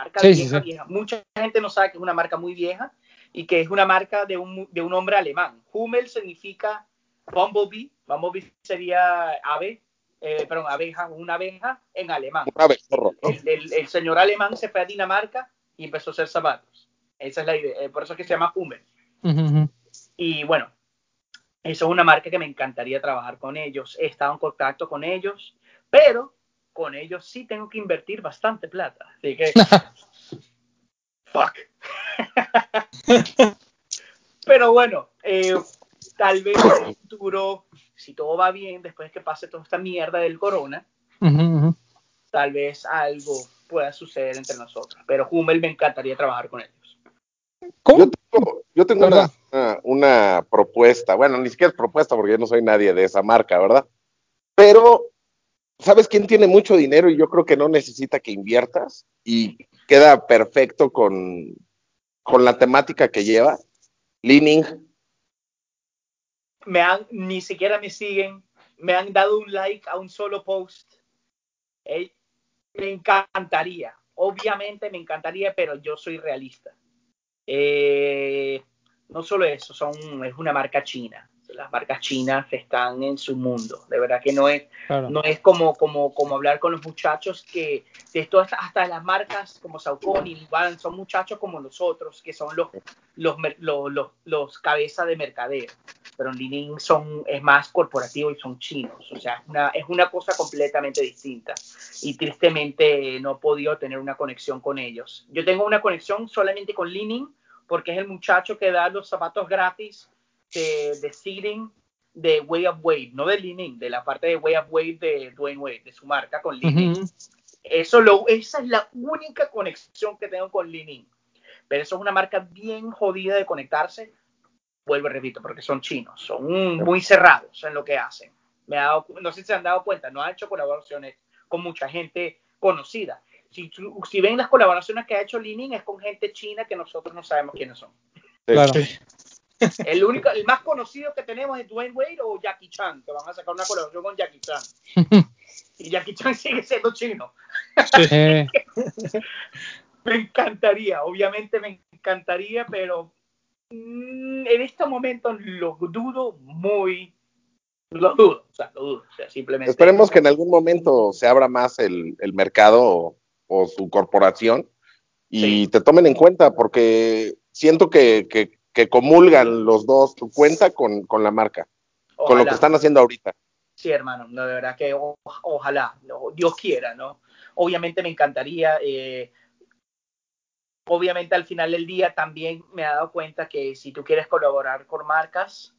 Speaker 3: Marca
Speaker 2: Sí, sí,
Speaker 3: vieja,
Speaker 2: sí.
Speaker 3: vieja. Mucha gente no sabe que es una marca muy vieja y que es una marca de un, de un hombre alemán. Hummel significa bumblebee, bumblebee sería ave, eh, perdón, abeja, una abeja en alemán
Speaker 4: Un abejorro, ¿no?
Speaker 3: el, el- el señor alemán se fue a Dinamarca y empezó a hacer zapatos. Esa es la idea, eh, por eso es que se llama Hummel.
Speaker 2: Ujú, ujú.
Speaker 3: Y bueno, eso es una marca que me encantaría trabajar con ellos. He estado en contacto con ellos, pero con ellos sí tengo que invertir bastante plata. Así que, fuck. pero bueno, eh, tal vez en el futuro, si todo va bien, después que pase toda esta mierda del corona, tal vez algo pueda suceder entre nosotros. Pero Hummel me encantaría trabajar con ellos.
Speaker 2: ¿Cómo?
Speaker 4: Yo tengo, yo tengo una,
Speaker 2: Perdón.
Speaker 4: una, una propuesta, bueno, ni siquiera es propuesta porque yo no soy nadie de esa marca, ¿verdad? Pero, ¿sabes quién tiene mucho dinero y yo creo que no necesita que inviertas? Y queda perfecto con, con la temática que lleva. Leaning.
Speaker 3: Me han, ni siquiera me siguen, me han dado un like a un solo post. Me encantaría, obviamente me encantaría, pero yo soy realista. Eh, no solo eso, son, es una marca china. Las marcas chinas están en su mundo. De verdad que no es,
Speaker 2: Claro.
Speaker 3: no es como, como, como hablar con los muchachos que de esto hasta, hasta las marcas como Saucony, Balance, son muchachos como nosotros, que son los, los, los, los, los cabezas de mercadeo. Pero Li-Ning son, es más corporativo y son chinos. O sea, es una, es una cosa completamente distinta. Y tristemente no he podido tener una conexión con ellos. Yo tengo una conexión solamente con Li-Ning porque es el muchacho que da los zapatos gratis de, de seeding de Way of Wade, no de Li-Ning, de la parte de Way of Wade de Dwayne Wade, de su marca con Li-Ning.
Speaker 2: Ujú.
Speaker 3: Eso lo, esa es la única conexión que tengo con Li-Ning. Pero eso es una marca bien jodida de conectarse. Vuelvo y repito, porque son chinos, son muy cerrados en lo que hacen. Me ha dado, no sé si se han dado cuenta, no ha hecho colaboraciones con mucha gente conocida. Si, si ven las colaboraciones que ha hecho Li-Ning es con gente china que nosotros no sabemos quiénes son.
Speaker 2: Claro.
Speaker 3: El único, el más conocido que tenemos es Dwayne Wade o Jackie Chan, que van a sacar una colaboración con Jackie Chan. Y Jackie Chan sigue siendo chino. Me encantaría, obviamente me encantaría, pero Mm, en este momento lo dudo muy. Lo dudo, o sea, lo dudo. O sea, simplemente.
Speaker 4: Esperemos que en algún momento se abra más el, el mercado o, o, su corporación y
Speaker 3: Sí.
Speaker 4: te tomen en cuenta, porque siento que, que, que comulgan los dos tu cuenta con, con la marca, con lo que están haciendo ahorita.
Speaker 3: Sí, hermano, no, de verdad que o- ojalá, no, Dios quiera, ¿no? Obviamente me encantaría. eh, obviamente al final del día también me he dado cuenta que si tú quieres colaborar con marcas,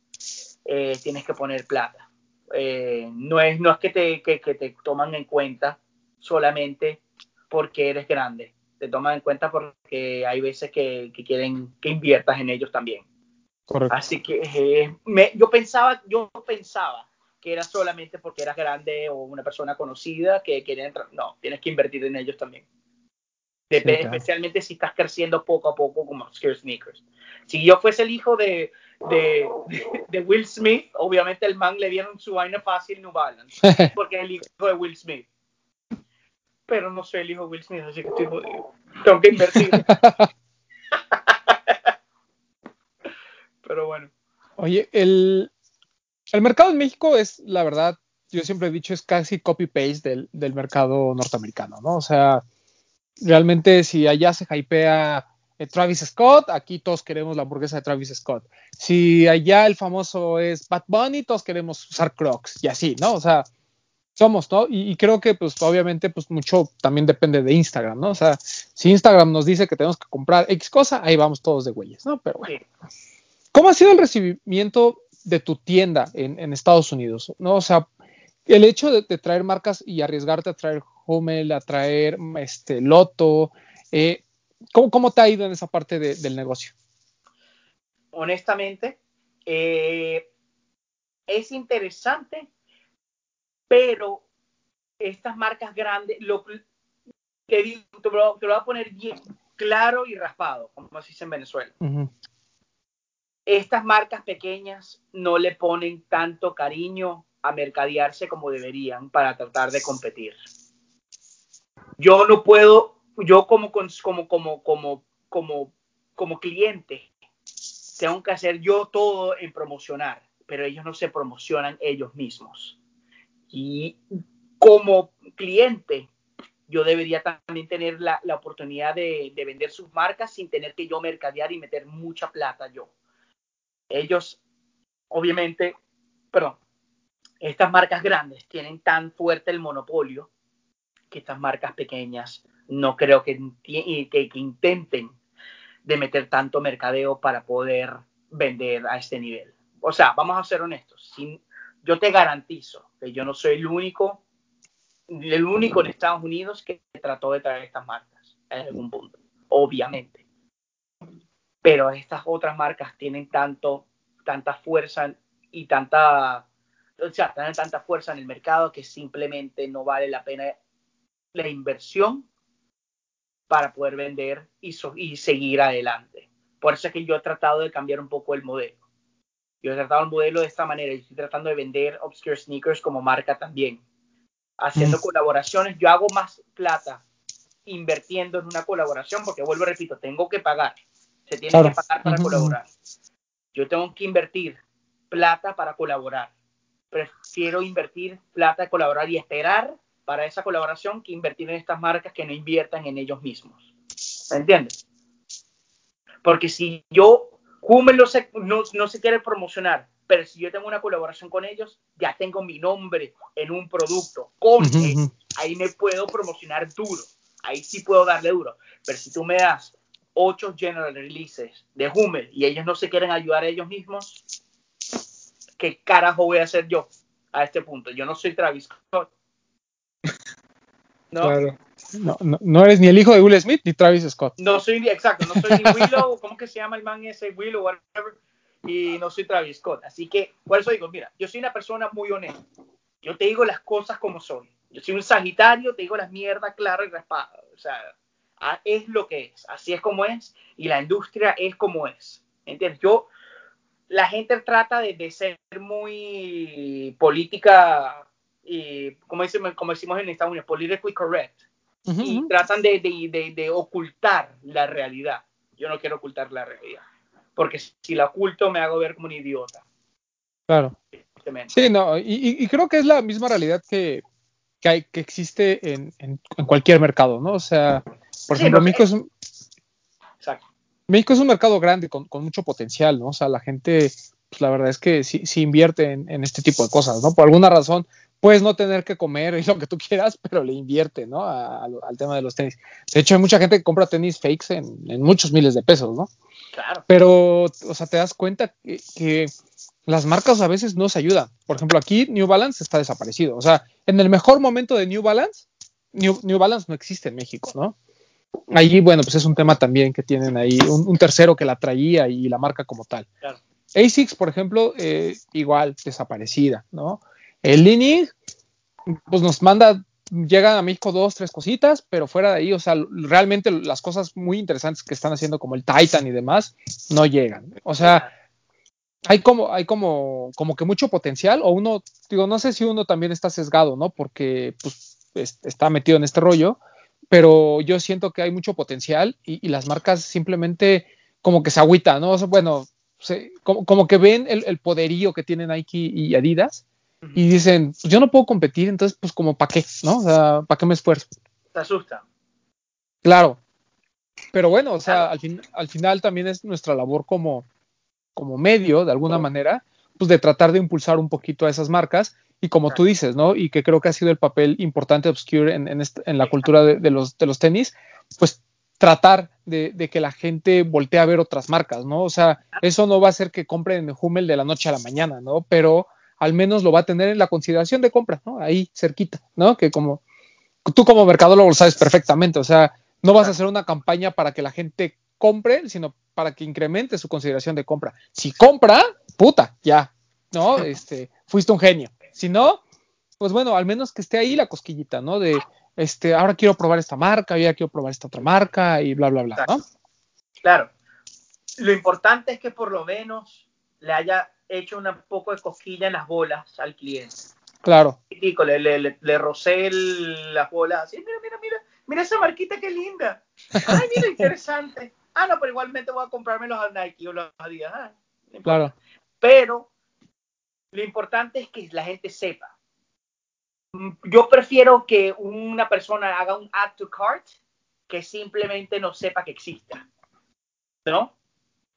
Speaker 3: eh, tienes que poner plata. Eh, no, es, no es que te, que, que te toman en cuenta solamente porque eres grande. Te toman en cuenta porque hay veces que, que quieren que inviertas en ellos también.
Speaker 2: Correcto.
Speaker 3: Así que eh, me- yo pensaba, yo pensaba que era solamente porque eras grande o una persona conocida que entrar. No, tienes que invertir en ellos también. Depende,
Speaker 2: Sí, claro.
Speaker 3: especialmente si estás creciendo poco a poco como Obscure Sneakers. Si yo fuese el hijo de, de, de Will Smith, obviamente el man le dieron su vaina fácil New Balance, porque es el hijo de Will Smith. Pero no soy el hijo de Will Smith, así que estoy jodido. Tengo que invertir. Pero bueno.
Speaker 2: Oye, el, el mercado en México es, la verdad, yo siempre he dicho, es casi copy-paste del, del mercado norteamericano, ¿no? O sea, realmente si allá se hypea eh, Travis Scott, aquí todos queremos la hamburguesa de Travis Scott. Si allá el famoso es Bad Bunny, todos queremos usar Crocs y así, ¿no? O sea, somos, ¿no? Y, y creo que, pues, obviamente, pues, mucho también depende de Instagram, ¿no? O sea, si Instagram nos dice que tenemos que comprar X cosa, ahí vamos todos de güeyes, ¿no? Pero bueno. ¿Cómo ha sido el recibimiento de tu tienda en, en Estados Unidos? ¿No? O sea, el hecho de, de traer marcas y arriesgarte a traer Hummel, a traer este, Loto, eh, ¿cómo, ¿cómo, te ha ido en esa parte de, del negocio?
Speaker 3: Honestamente, eh, es interesante, pero estas marcas grandes, lo que digo, te, lo, te lo voy a poner bien claro y raspado, como se dice en Venezuela.
Speaker 2: Uh -huh.
Speaker 3: Estas marcas pequeñas no le ponen tanto cariño a mercadearse como deberían para tratar de competir. Yo no puedo, yo como, como, como, como, como, como cliente, tengo que hacer yo todo en promocionar, pero ellos no se promocionan ellos mismos. Y como cliente, yo debería también tener la, oportunidad de, de, vender sus marcas sin tener que yo mercadear y meter mucha plata yo. Ellos, obviamente, perdón, estas marcas grandes tienen tan fuerte el monopolio que estas marcas pequeñas no creo que, intenten de meter tanto mercadeo para poder vender a este nivel. O sea, vamos a ser honestos. Si, yo te garantizo que yo no soy el único, el único en Estados Unidos que trató de traer estas marcas en algún punto, obviamente. Pero estas otras marcas tienen tanto, tanta fuerza y tanta, o sea, tienen tanta fuerza en el mercado que simplemente no vale la pena la inversión para poder vender y, so y, seguir adelante. Por eso es que yo he tratado de cambiar un poco el modelo. Yo he tratado el modelo de esta manera y estoy tratando de vender Obscure Sneakers como marca también. Haciendo mm. colaboraciones, yo hago más plata invirtiendo en una colaboración porque vuelvo, repito, tengo que pagar. Se tiene claro. que pagar para colaborar. Yo tengo que invertir plata para colaborar. Prefiero invertir plata, colaborar y esperar para esa colaboración que invertir en estas marcas que no inviertan en ellos mismos. ¿Me entiendes? Porque si yo, Hummel no se, no, no se quiere promocionar, pero si yo tengo una colaboración con ellos, ya tengo mi nombre en un producto con uh -huh. Ahí me puedo promocionar duro. Ahí sí puedo darle duro. Pero si tú me das ocho general releases de Hummel y ellos no se quieren ayudar a ellos mismos, ¿qué carajo voy a hacer yo a este punto? Yo no soy Travis Scott.
Speaker 2: ¿No? Claro. No, no, no, eres ni el hijo de Will Smith ni Travis Scott.
Speaker 3: No soy, exacto, no soy ni Willow, ¿cómo que se llama el man ese? Willow, whatever, y no soy Travis Scott. Así que, por eso digo, mira, yo soy una persona muy honesta. Yo te digo las cosas como soy. Yo soy un sagitario, te digo las mierdas claras y raspadas. O sea, es lo que es, así es como es, y la industria es como es. ¿Entiendes? Yo, la gente trata de, de ser muy política y como decimos, como decimos en Estados Unidos, politically correct. Uh -huh. Y tratan de, de, de, de, ocultar la realidad. Yo no quiero ocultar la realidad. porque si la oculto me hago ver como un idiota.
Speaker 2: Claro. Sí, no, y, creo que es la misma realidad que, que, hay, que existe en, en, cualquier mercado, ¿no? O sea, por ejemplo, México es, un, México es un mercado grande con, con, mucho potencial, ¿no? O sea, la gente, pues la verdad es que sí, sí invierte en, en, este tipo de cosas, ¿no? Por alguna razón, puedes no tener que comer y lo que tú quieras, pero le invierte, ¿no? al tema de los tenis. De hecho, hay mucha gente que compra tenis fakes en, en muchos miles de pesos, ¿no?
Speaker 3: Claro.
Speaker 2: Pero, o sea, te das cuenta que, que las marcas a veces no se ayudan. Por ejemplo, aquí New Balance está desaparecido. O sea, en el mejor momento de New Balance, New, Balance no existe en México, ¿no? Allí, bueno, pues es un tema también que tienen ahí un, tercero que la traía y la marca como tal.
Speaker 3: Claro.
Speaker 2: ASICS, por ejemplo, eh, igual desaparecida, ¿no? El Lining, pues nos manda, llegan a México dos, tres cositas, pero fuera de ahí, o sea, realmente las cosas muy interesantes que están haciendo como el Titan y demás, no llegan. O sea, hay como, hay como, como que mucho potencial, o uno, digo, no sé si uno también está sesgado, ¿no? Porque pues, está metido en este rollo, pero yo siento que hay mucho potencial y, las marcas simplemente como que se agüitan, ¿no? O sea, bueno, como, que ven el, poderío que tienen Nike y Adidas y dicen, pues yo no puedo competir, entonces pues como para qué, ¿no? O sea, ¿para qué me esfuerzo?
Speaker 3: Te asusta.
Speaker 2: Claro. Pero bueno, o sea, al, fin, al final también es nuestra labor como, como medio, de alguna manera, pues de tratar de impulsar un poquito a esas marcas y como tú dices, ¿no? Y que creo que ha sido el papel importante de Obscure en, en, la cultura de, los, de los tenis, pues tratar de, de, que la gente voltee a ver otras marcas, ¿no? O sea, eso no va a hacer que compren Hummel de la noche a la mañana, ¿no? Pero al menos lo va a tener en la consideración de compra, ¿no? Ahí cerquita, ¿no? Que como tú como mercadólogo lo sabes perfectamente, o sea, no vas a hacer una campaña para que la gente compre, sino para que incremente su consideración de compra. Si compra, puta, ya, ¿no? Este, fuiste un genio. Si no, pues bueno, al menos que esté ahí la cosquillita, ¿no? De, este, ahora quiero probar esta marca, ya quiero probar esta otra marca y bla, bla, bla, ¿no?
Speaker 3: Claro. Lo importante es que por lo menos le haya hecho un poco de cosquilla en las bolas al cliente.
Speaker 2: Claro.
Speaker 3: le, le, le, rocé las bolas así, mira, mira, mira, mira esa marquita qué linda. Ay, mira, interesante. Ah, no, pero igualmente voy a comprarme los Nike o los Adidas. Ah,
Speaker 2: claro.
Speaker 3: Pero lo importante es que la gente sepa. Yo prefiero que una persona haga un add to cart que simplemente no sepa que exista. ¿No?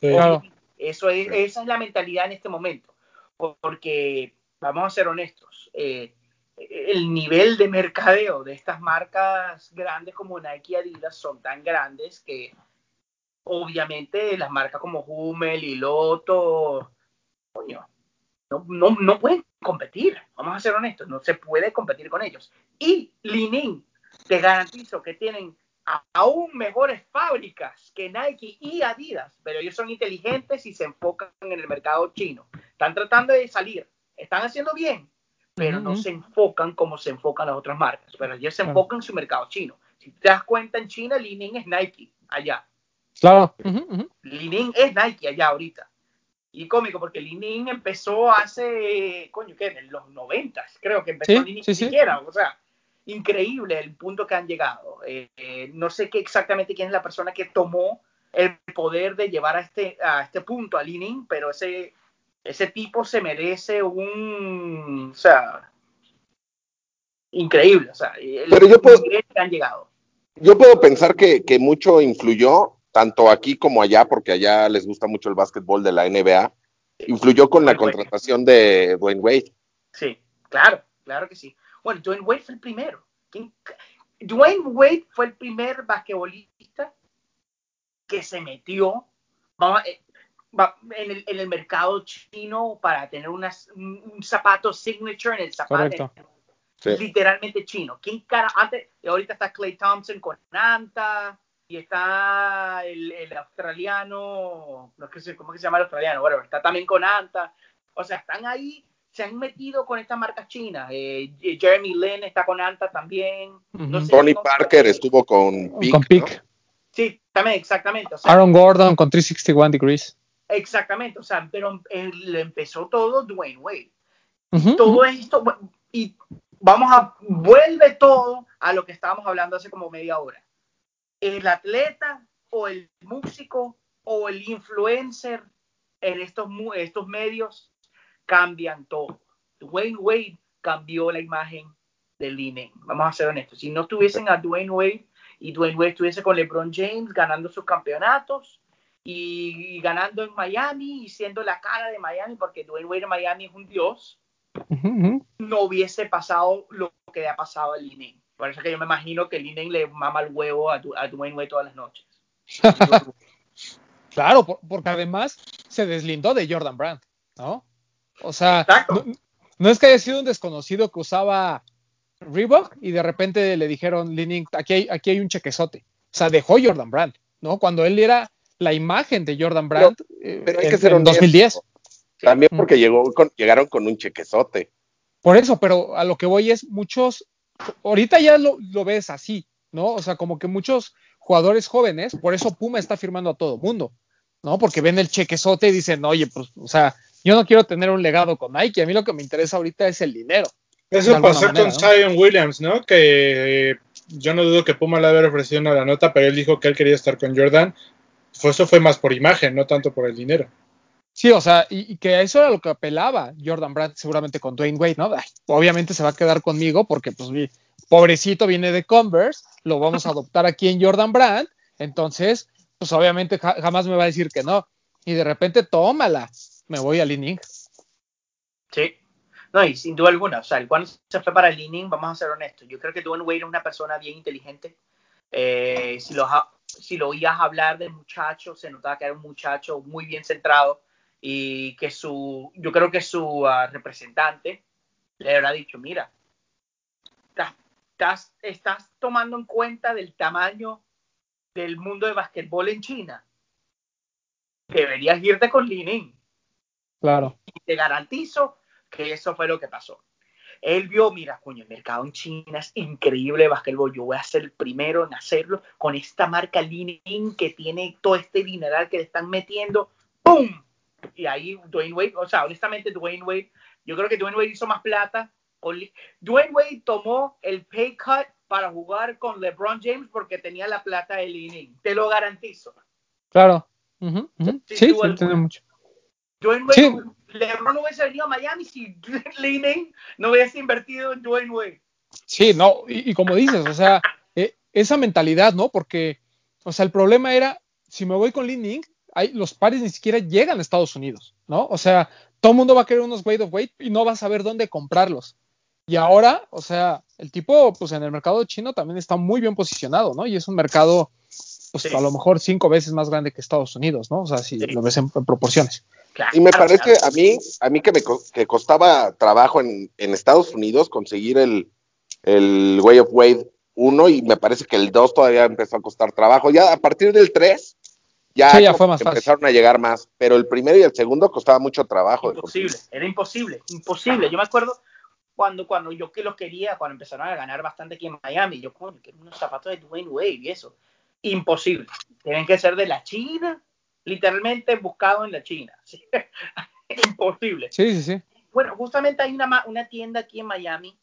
Speaker 2: Claro.
Speaker 3: Eso es, esa es la mentalidad en este momento. Porque, vamos a ser honestos, eh, el nivel de mercadeo de estas marcas grandes como Nike y Adidas son tan grandes que obviamente las marcas como Hummel y Loto, coño, no, no, no, pueden competir, vamos a ser honestos, no se puede competir con ellos. Y Linin, te garantizo que tienen aún mejores fábricas que Nike y Adidas, pero ellos son inteligentes y se enfocan en el mercado chino. Están tratando de salir, están haciendo bien, pero no se enfocan como se enfocan las otras marcas, pero ellos se enfocan en su mercado chino. Si te das cuenta, en China, Linin es Nike, allá.
Speaker 2: Claro.
Speaker 3: Linin es Nike allá ahorita. Y cómico, porque Linin empezó hace, coño, ¿qué? En los noventas, creo que empezó
Speaker 2: sí, ni
Speaker 3: siquiera. O sea, increíble el punto que han llegado. Eh, no sé qué exactamente quién es la persona que tomó el poder de llevar a este, a este punto a Linin, pero ese, ese tipo se merece un, o sea, increíble. O sea, el,
Speaker 4: pero yo puedo,
Speaker 3: que han llegado.
Speaker 4: Yo puedo pensar que, que mucho influyó tanto aquí como allá, porque allá les gusta mucho el básquetbol de la NBA, influyó con la contratación de Dwayne Wade.
Speaker 3: Sí, claro, claro que sí. Bueno, Dwayne Wade fue el primero. Dwayne Wade fue el primer basquetbolista que se metió eh, en, el, en, el, mercado chino para tener unas, un zapato signature en el zapato. Literalmente chino. ¿Quién cara antes? Ahorita está Clay Thompson con Anta y está el, el australiano, no sé cómo se llama el australiano, bueno, está también con Anta, o sea, están ahí, se han metido con estas marcas chinas, eh, Jeremy Lin está con Anta también,
Speaker 4: Tony Parker estuvo con Pick,
Speaker 3: Sí, también, exactamente.
Speaker 2: Aaron Gordon con 361 Degrees.
Speaker 3: Exactamente, o sea, pero él empezó todo Dwayne Wade. todo esto, y vamos a, vuelve todo a lo que estábamos hablando hace como media hora el atleta o el músico o el influencer en estos, estos medios cambian todo. Dwayne Wade cambió la imagen del INE. Vamos a ser honestos. Si no estuviesen a Dwayne Wade y Dwayne Wade estuviese con LeBron James ganando sus campeonatos y, ganando en Miami y siendo la cara de Miami, porque Dwayne Wade en Miami es un dios, no hubiese pasado lo que le ha pasado al INE. Por eso que yo me imagino que el INE le mama el huevo a, a Dwayne Wade todas las noches.
Speaker 2: claro, porque además se deslindó de Jordan Brand, ¿no? O sea, no, es que haya sido un desconocido que usaba Reebok y de repente le dijeron, aquí hay, aquí hay un chequezote. O sea, dejó Jordan Brand, ¿no? Cuando él era la imagen de Jordan Brand
Speaker 4: pero, hay que ser en 2010. También mm. porque llegó llegaron con un chequezote.
Speaker 2: Por eso, pero a lo que voy es muchos, ahorita ya lo, lo ves así, ¿no? O sea, como que muchos jugadores jóvenes, por eso Puma está firmando a todo mundo, ¿no? Porque ven el chequezote y dicen, oye, pues, o sea, yo no quiero tener un legado con Nike, a mí lo que me interesa ahorita es el dinero.
Speaker 5: Eso pasó con Zion Williams, ¿no? Que eh, yo no dudo que Puma le haya ofrecido una la nota, pero él dijo que él quería estar con Jordan. Pues eso fue más por imagen, no tanto por el dinero.
Speaker 2: Sí, o sea, y, que eso era lo que apelaba Jordan Brand seguramente con Dwayne Wade, ¿no? obviamente se va a quedar conmigo porque, pues, mi pobrecito viene de Converse, lo vamos a adoptar aquí en Jordan Brand, entonces, pues obviamente jamás me va a decir que no. Y de repente, tómala, me voy al inning.
Speaker 3: Sí, no, y sin duda alguna, o sea, el cuando se fue para el inning, vamos a ser honestos, yo creo que Dwayne Wade es una persona bien inteligente. Eh, si, lo, si lo oías hablar del muchacho, se notaba que era un muchacho muy bien centrado y que su, yo creo que su ah, representante le habrá dicho, mira, estás, estás tomando en cuenta del tamaño del mundo de basquetbol en China. Deberías irte con Linin.
Speaker 2: Claro.
Speaker 3: Y te garantizo que eso fue lo que pasó. Él vio, mira, coño, el mercado en China es increíble basquetbol. Yo voy a ser el primero en hacerlo con esta marca Linin que tiene todo este dineral que le están metiendo. ¡Pum! y ahí Dwayne Wade, o sea, honestamente Dwayne Wade, yo creo que Dwayne Wade hizo más plata. Dwayne Wade tomó el pay cut para jugar con LeBron James porque tenía la plata de Leaning, te lo garantizo.
Speaker 2: Claro. Sí, sí, tiene mucho.
Speaker 3: Dwayne Wade, LeBron no hubiese venido a Miami si Leaning no hubiese invertido en Dwayne Wade.
Speaker 2: Sí, no, y, como dices, o sea, eh, esa mentalidad, ¿no? Porque, o sea, el problema era, si me voy con Leaning, los pares ni siquiera llegan a Estados Unidos, ¿no? O sea, todo el mundo va a querer unos weight of weight y no va a saber dónde comprarlos. Y ahora, o sea, el tipo, pues en el mercado chino también está muy bien posicionado, ¿no? Y es un mercado, pues a lo mejor cinco veces más grande que Estados Unidos, ¿no? O sea, si lo ves en, proporciones.
Speaker 4: y me parece a mí, a mí que me que costaba trabajo en, Estados Unidos conseguir el, el Way of Wade 1 y me parece que el 2 todavía empezó a costar trabajo. Ya a partir del 3 ya, fue más empezaron a llegar más, pero el primero y el segundo costaba mucho trabajo.
Speaker 3: Imposible, era imposible, imposible. Yo me acuerdo cuando, cuando yo que los quería, cuando empezaron a ganar bastante aquí en Miami, yo como que unos zapatos de Dwayne Wade y eso. Imposible. Tienen que ser de la China, literalmente buscado en la China. imposible.
Speaker 2: Sí, sí, sí.
Speaker 3: Bueno, justamente hay una, una tienda aquí en Miami,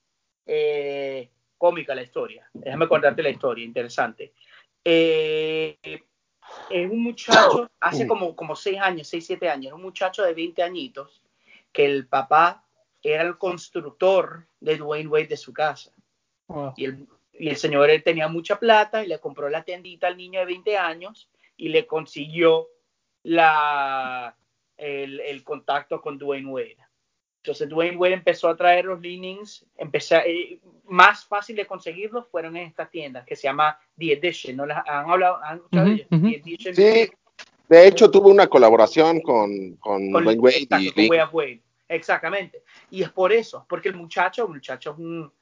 Speaker 3: eh, cómica la historia. Déjame contarte la historia, interesante. Eh, es un muchacho, hace como, como seis años, seis, siete años, un muchacho de 20 añitos, que el papá era el constructor de Dwayne Wade de su casa. Y, el, y el señor tenía mucha plata y le compró la tiendita al niño de 20 años y le consiguió la, el, el contacto con Dwayne Wade. Entonces Dwayne Wade empezó a traer los leanings, empecé, eh, más fácil de conseguirlos fueron en estas tiendas que se llama The Edition, ¿no? ¿Han hablado?
Speaker 4: Sí, de hecho tuvo una colaboración con, con, Dwayne
Speaker 3: Wade. Exactamente. Y es por eso, porque el muchacho, el muchacho es un,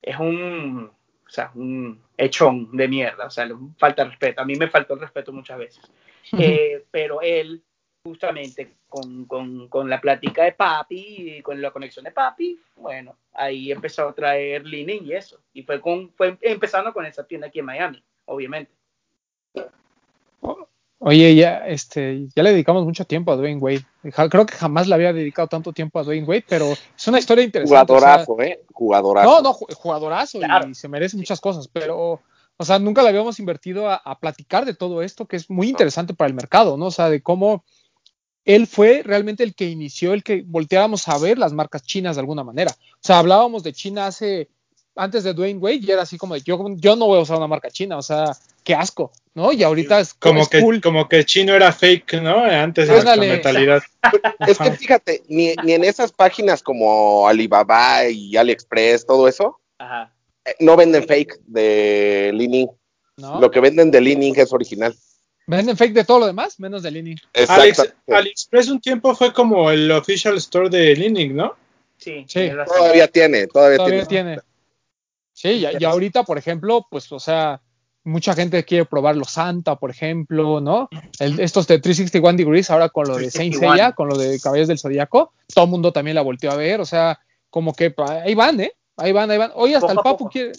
Speaker 3: es un, o sea, un hechón de mierda, o sea, le falta respeto. A mí me faltó el respeto muchas veces. Eh, pero él justamente con, con, con, la plática de papi y con la conexión de papi, bueno, ahí empezó a traer Linen y eso. Y fue, con, fue empezando con esa tienda aquí en Miami, obviamente.
Speaker 2: Oye, ya, este, ya le dedicamos mucho tiempo a Dwayne Wade. Creo que jamás le había dedicado tanto tiempo a Dwayne Wade, pero es una historia interesante.
Speaker 4: Jugadorazo, ¿eh? Jugadorazo.
Speaker 2: No, no, jugadorazo y se merece muchas cosas, pero, O sea, nunca le habíamos invertido a, a, platicar de todo esto, que es muy interesante para el mercado, ¿no? O sea, de cómo él fue realmente el que inició, el que volteáramos a ver las marcas chinas de alguna manera. O sea, hablábamos de China hace, antes de Dwayne Wade, y era así como de, yo, yo no voy a usar una marca china, o sea, qué asco, ¿no? Y ahorita es
Speaker 5: como
Speaker 2: es
Speaker 5: que
Speaker 2: cool.
Speaker 5: como que chino era fake, ¿no? Antes de la mentalidad.
Speaker 4: Es que fíjate, ni, ni en esas páginas como Alibaba y AliExpress, todo eso,
Speaker 3: Ajá.
Speaker 4: eh, no venden fake de Leaning.
Speaker 2: ¿no?
Speaker 4: Lo que venden de Leaning es original.
Speaker 2: Venden fake de todo lo demás, menos de.
Speaker 5: Alex,
Speaker 4: Exactamente.
Speaker 5: AliExpress un tiempo fue como el official store de Leaning, ¿no?
Speaker 3: Sí.
Speaker 4: Todavía tiene, todavía,
Speaker 2: Todavía
Speaker 4: tiene.
Speaker 2: tiene. Sí, y, ahorita, por ejemplo, pues, o sea, mucha gente quiere probar los Santa, por ejemplo, ¿no? El- estos de 361 Degrees, ahora con lo de Saint
Speaker 3: 361.
Speaker 2: Seiya, con lo de Caballeros del Zodíaco, todo el mundo también la volteó a ver, o sea, como que ahí van, ¿eh? Ahí van, ahí van. Oye, hasta el Papu quiere,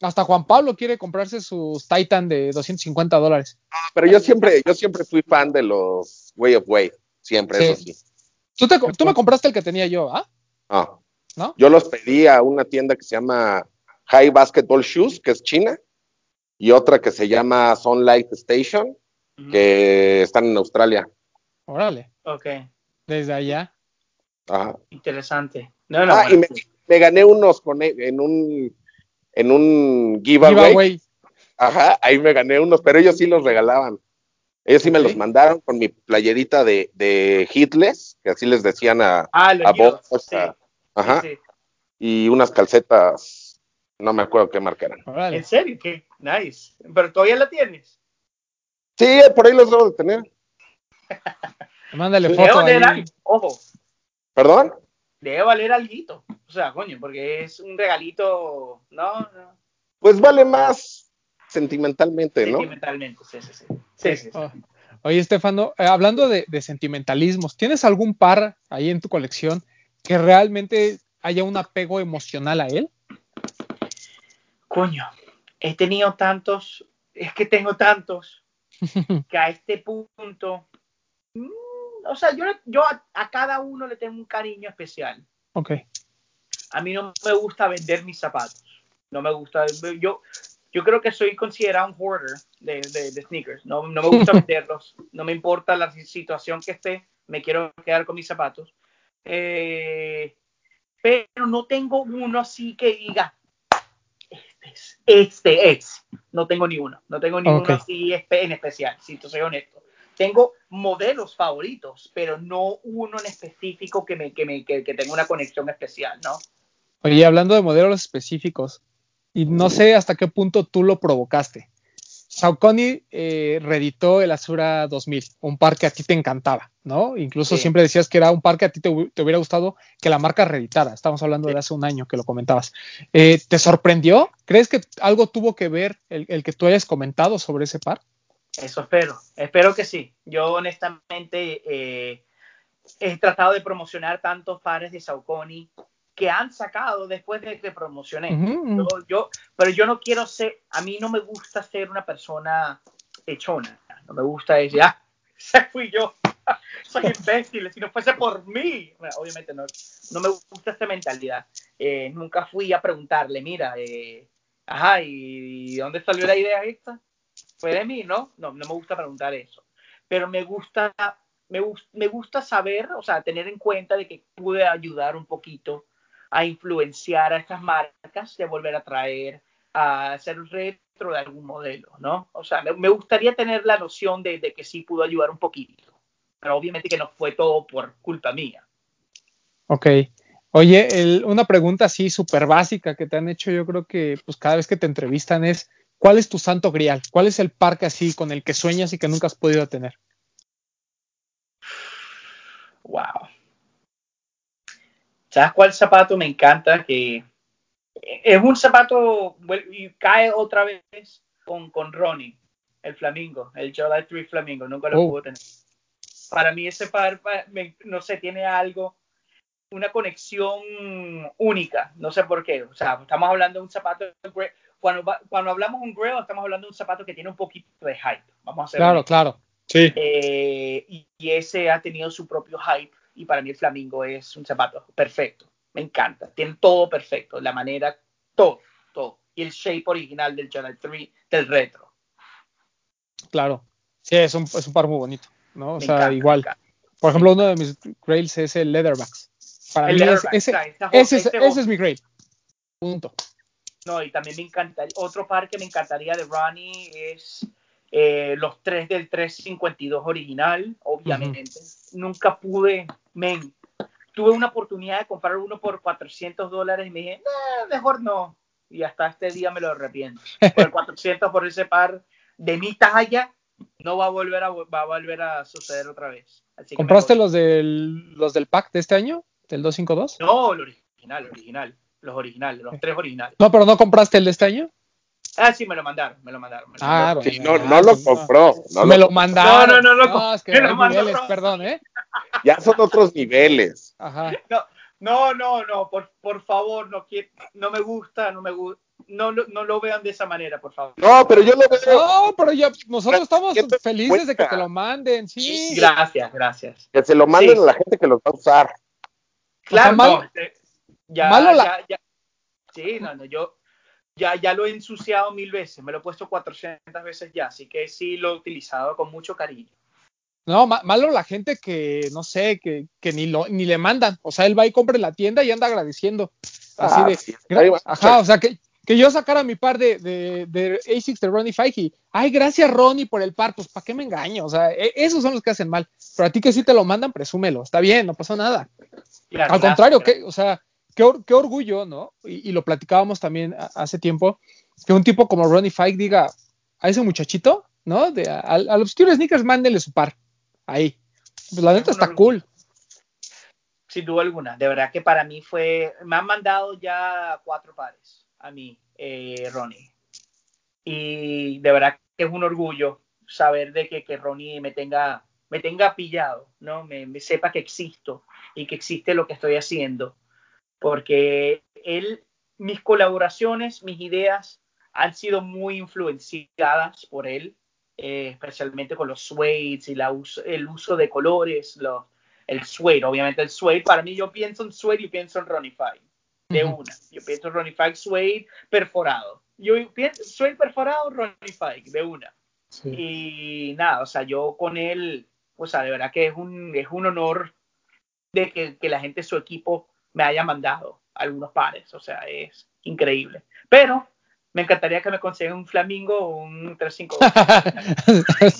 Speaker 2: hasta Juan Pablo quiere comprarse sus Titan de 250 dólares.
Speaker 4: Pero yo siempre, yo siempre fui fan de los Way of Way. Siempre,
Speaker 2: Sí.
Speaker 4: eso sí.
Speaker 2: Tú, te, tú me compraste el que tenía yo, ¿ah?
Speaker 4: No.
Speaker 2: ¿No?
Speaker 4: Yo los pedí a una tienda que se llama High Basketball Shoes, que es china, y otra que se llama Sunlight Station, que están en Australia.
Speaker 2: Órale,
Speaker 3: Ok,
Speaker 2: desde allá.
Speaker 4: Ajá.
Speaker 3: interesante. No, no,
Speaker 4: Ah, y me, me gané unos con, e, en un en un giveaway.
Speaker 2: Giveaway.
Speaker 4: Ajá, ahí me gané unos, pero ellos sí los regalaban. Ellos sí me los mandaron con mi playerita de, de Hitless, que así les decían a,
Speaker 3: Ah,
Speaker 4: a vos.
Speaker 3: sí,
Speaker 4: ajá,
Speaker 3: sí, sí.
Speaker 4: y unas calcetas, no me acuerdo qué marca.
Speaker 3: ¿En serio? ¿Qué? Nice. ¿Pero todavía la tienes?
Speaker 4: Sí, por ahí los debo de tener.
Speaker 2: Mándale
Speaker 3: Debe
Speaker 2: foto
Speaker 3: valer
Speaker 2: ahí.
Speaker 3: algo. Ojo,
Speaker 4: ¿Perdón?
Speaker 3: debe valer algo. O sea, coño, porque es un regalito, no, no,
Speaker 4: Pues vale más sentimentalmente, ¿no?
Speaker 3: sentimentalmente, sí, sí, sí. Sí, sí, sí.
Speaker 2: Oh. Oye, Estefano, eh, hablando de, de sentimentalismos, ¿tienes algún par ahí en tu colección que realmente haya un apego emocional a él?
Speaker 3: Coño, he tenido tantos, es que tengo tantos, que a este punto, mm, o sea, yo, yo a, a cada uno le tengo un cariño especial.
Speaker 2: ok.
Speaker 3: A mí no me gusta vender mis zapatos. No me gusta. Yo, yo creo que soy considerado un hoarder de, de- de sneakers. No, no me gusta venderlos. No me importa la situación que esté. Me quiero quedar con mis zapatos. Eh, pero no tengo uno así que diga, este es, es. No tengo ni uno. No tengo ni
Speaker 2: Ok.
Speaker 3: uno así en especial, si te soy honesto. Tengo modelos favoritos, pero no uno en específico que, me, que, me, que, que tenga una conexión especial, ¿no?
Speaker 2: Oye, hablando de modelos específicos, y no sé hasta qué punto tú lo provocaste. Saucony eh, reeditó el Azura 2000, un par que a ti te encantaba, ¿no? Incluso
Speaker 3: Sí.
Speaker 2: siempre decías que era un par que a ti te, hu- te hubiera gustado que la marca reeditara. Estamos hablando
Speaker 3: Sí.
Speaker 2: de hace un año que lo comentabas. Eh, ¿Te sorprendió? ¿Crees que algo tuvo que ver el, el que tú hayas comentado sobre ese par?
Speaker 3: Eso espero, espero que sí. Yo honestamente eh, he tratado de promocionar tantos pares de Saucony que han sacado después de que promocioné. Yo, yo- pero yo no quiero ser, a mí no me gusta ser una persona echona. No me gusta decir, ah, ese fui yo. Soy imbécil, si no fuese por mí. Bueno, obviamente no, no me gusta esta mentalidad. Eh, nunca fui a preguntarle, mira, eh, ajá, ¿y dónde salió la idea esta? fue de mí, ¿no? No, no me gusta preguntar eso. Pero me gusta, me, me gusta saber, o sea, tener en cuenta de que pude ayudar un poquito a influenciar a estas marcas de volver a traer, a hacer un retro de algún modelo, ¿no? O sea, me, me gustaría tener la noción de, de que sí pudo ayudar un poquito. Pero obviamente que no fue todo por culpa mía.
Speaker 2: Ok. Oye, el- una pregunta así súper básica que te han hecho, yo creo que pues cada vez que te entrevistan es, ¿cuál es tu santo grial? ¿Cuál es el parque así con el que sueñas y que nunca has podido tener?
Speaker 3: Wow. ¿Sabes cuál zapato me encanta? Que es un zapato y cae otra vez con, con Ronnie, el flamingo, el July 3 flamingo. Nunca lo
Speaker 2: Oh.
Speaker 3: pude tener. Para mí ese par, pa- me- no sé, tiene algo, una conexión única. No sé por qué. O sea, estamos hablando de un zapato. Cuando, cuando hablamos de un Grail, estamos hablando de un zapato que tiene un poquito de hype. Vamos a hacer
Speaker 2: Claro, claro.
Speaker 5: Sí,
Speaker 3: eh, y, y ese ha tenido su propio hype y para mí el flamingo es un zapato perfecto. Me encanta, tiene todo perfecto, la manera, todo, todo. y el shape original del Channel 3 del retro.
Speaker 2: Claro. Sí, es un, es un par muy bonito, ¿no? O
Speaker 3: Me
Speaker 2: sea,
Speaker 3: encanta,
Speaker 2: igual. Por ejemplo, uno de mis grails es el Leatherbacks. Para
Speaker 3: El
Speaker 2: mí,
Speaker 3: Leatherback,
Speaker 2: ese,
Speaker 3: está-
Speaker 2: ese, es,
Speaker 3: ese-
Speaker 2: ese es mi grail. Punto.
Speaker 3: No, y también me encanta. Otro par que me encantaría de Ronnie es eh, los tres del 352 original, obviamente. Nunca pude, men. Tuve una oportunidad de comprar uno por 400 dólares y me dije, "Nah, mejor no. Y hasta este día me lo arrepiento. Por 400 por ese par de mi talla, no va a volver a, va a, volver a suceder otra vez. Así
Speaker 2: ¿Compraste los del, los del pack de este año? ¿Del 252?
Speaker 3: No, el original, el original. Los originales, los tres originales.
Speaker 2: No, pero no compraste el de este año.
Speaker 3: Ah, sí, me lo mandaron, me lo mandaron. me lo
Speaker 2: Ah,
Speaker 3: mandaron.
Speaker 4: Sí,
Speaker 2: bueno,
Speaker 4: no,
Speaker 2: ah,
Speaker 4: no lo
Speaker 2: no.
Speaker 4: compró. no
Speaker 2: me
Speaker 4: lo-
Speaker 2: lo mandaron.
Speaker 3: No, no, no, no,
Speaker 2: es que
Speaker 3: me lo
Speaker 2: niveles, perdón, ¿eh?
Speaker 4: Ya son otros niveles.
Speaker 2: Ajá.
Speaker 3: No, no, no, por, por favor, no, no me gusta, no me gusta. No, lo- no lo vean de esa manera, por favor.
Speaker 4: No, pero yo lo veo.
Speaker 2: No, pero ya nosotros estamos
Speaker 4: ¿Qué te
Speaker 2: felices de que te lo manden, sí.
Speaker 3: Gracias, gracias.
Speaker 4: Que se lo manden
Speaker 3: Sí.
Speaker 4: a la gente que los va a usar.
Speaker 3: Claro,
Speaker 2: malo-
Speaker 3: no, eh, ya,
Speaker 2: malo la-
Speaker 3: ya, ya. Sí, no, no, yo ya, ya lo he ensuciado mil veces, me lo he puesto 400 veces ya, así que sí lo he utilizado con mucho cariño.
Speaker 2: No, ma- malo la gente que, no sé, que, que ni, lo, ni le mandan. O sea, él va y compra en la tienda y anda agradeciendo. Así
Speaker 4: Ah,
Speaker 2: de, ajá, o sea, que, que yo sacara mi par de, de, de ASICs de Ronnie Fike. Ay, gracias Ronnie por el par. Pues, ¿para qué me engaño? O sea, e- esos son los que hacen mal. Pero a ti que sí te lo mandan, presúmelo. Está bien, no pasa nada. Al contrario, que, o sea, qué, or- qué orgullo, ¿no? Y, y lo platicábamos también a- hace tiempo, que un tipo como Ronnie Fike diga a ese muchachito, ¿no? De, a- al, al Obscure Sneakers, mándele su par. Ahí. Pues la neta está cool.
Speaker 3: Sin duda alguna. De verdad que para mí fue. Me han mandado ya cuatro pares a mí, eh, Ronnie. Y de verdad que es un orgullo saber de que, que Ronnie me tenga, me tenga pillado, ¿no? Me, me sepa que existo y que existe lo que estoy haciendo. Porque él, mis colaboraciones, mis ideas han sido muy influenciadas por él, eh, especialmente con los suedes y la el uso de colores, los, el suede, obviamente el suede, para mí yo pienso en suede y pienso en Ronnie Five, de una. Yo pienso en Ronnie Five suede perforado. Yo pienso suede perforado, Ronnie Five, de una.
Speaker 5: Sí.
Speaker 3: Y nada, o sea, yo con él, o sea, de verdad que es un, es un honor de que, que la gente su equipo me haya mandado algunos pares, o sea, es increíble. Pero me encantaría que me consigan un Flamingo o un 352.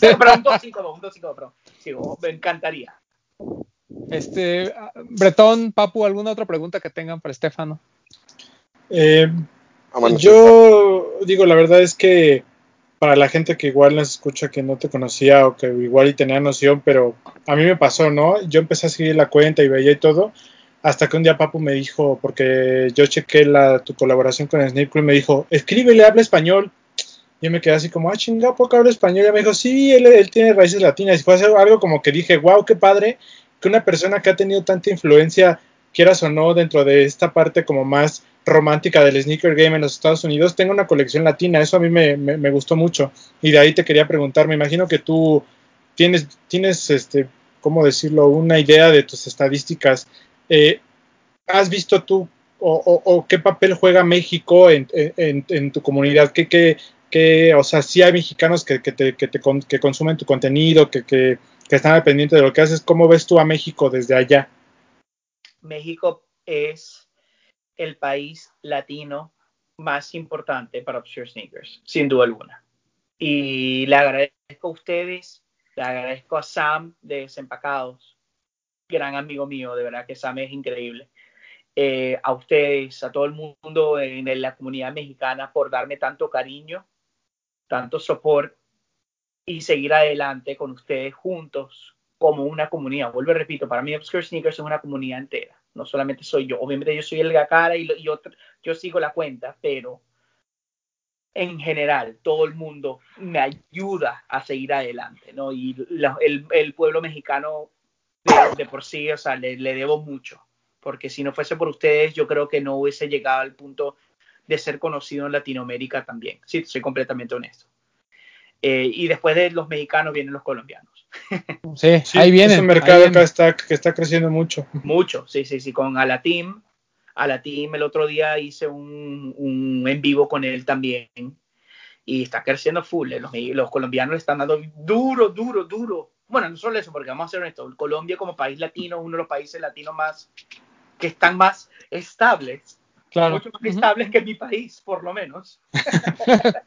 Speaker 3: Pero, pero un 252, un 252, pero sí, o- me encantaría.
Speaker 2: este, Bretón, Papu, ¿alguna otra pregunta que tengan para Estefano?
Speaker 5: Eh,
Speaker 4: Ah,
Speaker 5: yo digo, la verdad es que para la gente que igual nos escucha que no te conocía o que igual y tenía noción, pero a mí me pasó, ¿no? Yo empecé a seguir la cuenta y veía y todo, hasta que un día Papu me dijo, porque yo chequé la, tu colaboración con Snake Crew, me dijo, escríbele, habla español. Yo me quedé así como, ah, chinga, poco habla español. Y me dijo, sí, él, tiene raíces latinas. Y fue algo- como que dije, wow, qué padre que una persona que ha tenido tanta influencia, quieras o no, dentro de esta parte como más romántica del sneaker game en los Estados Unidos, tenga una colección latina. Eso a mí me, me- me gustó mucho. Y de ahí te quería preguntar, me imagino que tú tienes, tienes este, ¿cómo decirlo?, una idea de tus estadísticas. Eh, ¿Has visto tú o, qué papel juega México en, tu comunidad? ¿Qué, qué, qué- o sea, sí hay mexicanos que, que, te, que, te que consumen tu contenido, que, que, que están al pendiente de lo que haces. ¿Cómo ves tú a México desde allá?
Speaker 3: México es el país latino más importante para Obscure Sneakers, sin duda alguna. Y le agradezco a ustedes, le agradezco a Sam de Desempacados, gran amigo mío, de verdad que Sam es increíble. Eh, a ustedes, a todo el mundo en la comunidad mexicana por darme tanto cariño, tanto soporte y seguir adelante con ustedes juntos como una comunidad. Vuelvo y repito, para mí Obscure Sneakers es una comunidad entera. No solamente soy yo. Obviamente yo soy el Gacara y, yo sigo la cuenta, pero en general todo el mundo me ayuda a seguir adelante, ¿no? Y el pueblo mexicano de, de por sí, o sea, le, le debo mucho. Porque si no fuese por ustedes, yo creo que no hubiese llegado al punto de ser conocido en Latinoamérica también. Sí, soy completamente honesto. Eh, y después de los mexicanos vienen los colombianos.
Speaker 2: Sí,
Speaker 5: Sí,
Speaker 2: ahí viene.
Speaker 5: Es un mercado acá está, que está creciendo mucho.
Speaker 3: Mucho, sí, sí, sí, con Alatim. a la team. El otro día hice un, un en vivo con él también y está creciendo full. Los, los colombianos le están dando duro, duro, duro. Bueno, no solo eso, porque vamos a ser honestos, Colombia como país latino es uno de los países latinos más que están más estables,
Speaker 2: Claro.
Speaker 3: mucho más estables que mi país, por lo menos.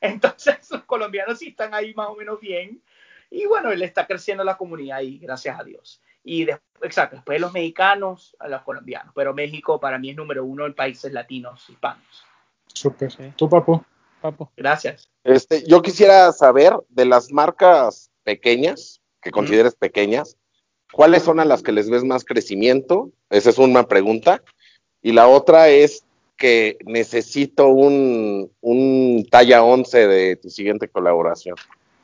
Speaker 3: Entonces, los colombianos sí están ahí más o menos bien. Y bueno, le está creciendo la comunidad ahí, gracias a Dios. Y después, exacto, después de los mexicanos, a los colombianos. Pero México para mí es número uno en países latinos, hispanos.
Speaker 5: Súper.
Speaker 2: Sí.
Speaker 5: ¿Tú, papu?
Speaker 2: Papo.
Speaker 3: Gracias.
Speaker 4: Este, yo quisiera saber de las marcas pequeñas, que consideres pequeñas, ¿cuáles son a las que les ves más crecimiento? Esa es una pregunta. Y la otra es que necesito un, un talla 11 de tu siguiente colaboración.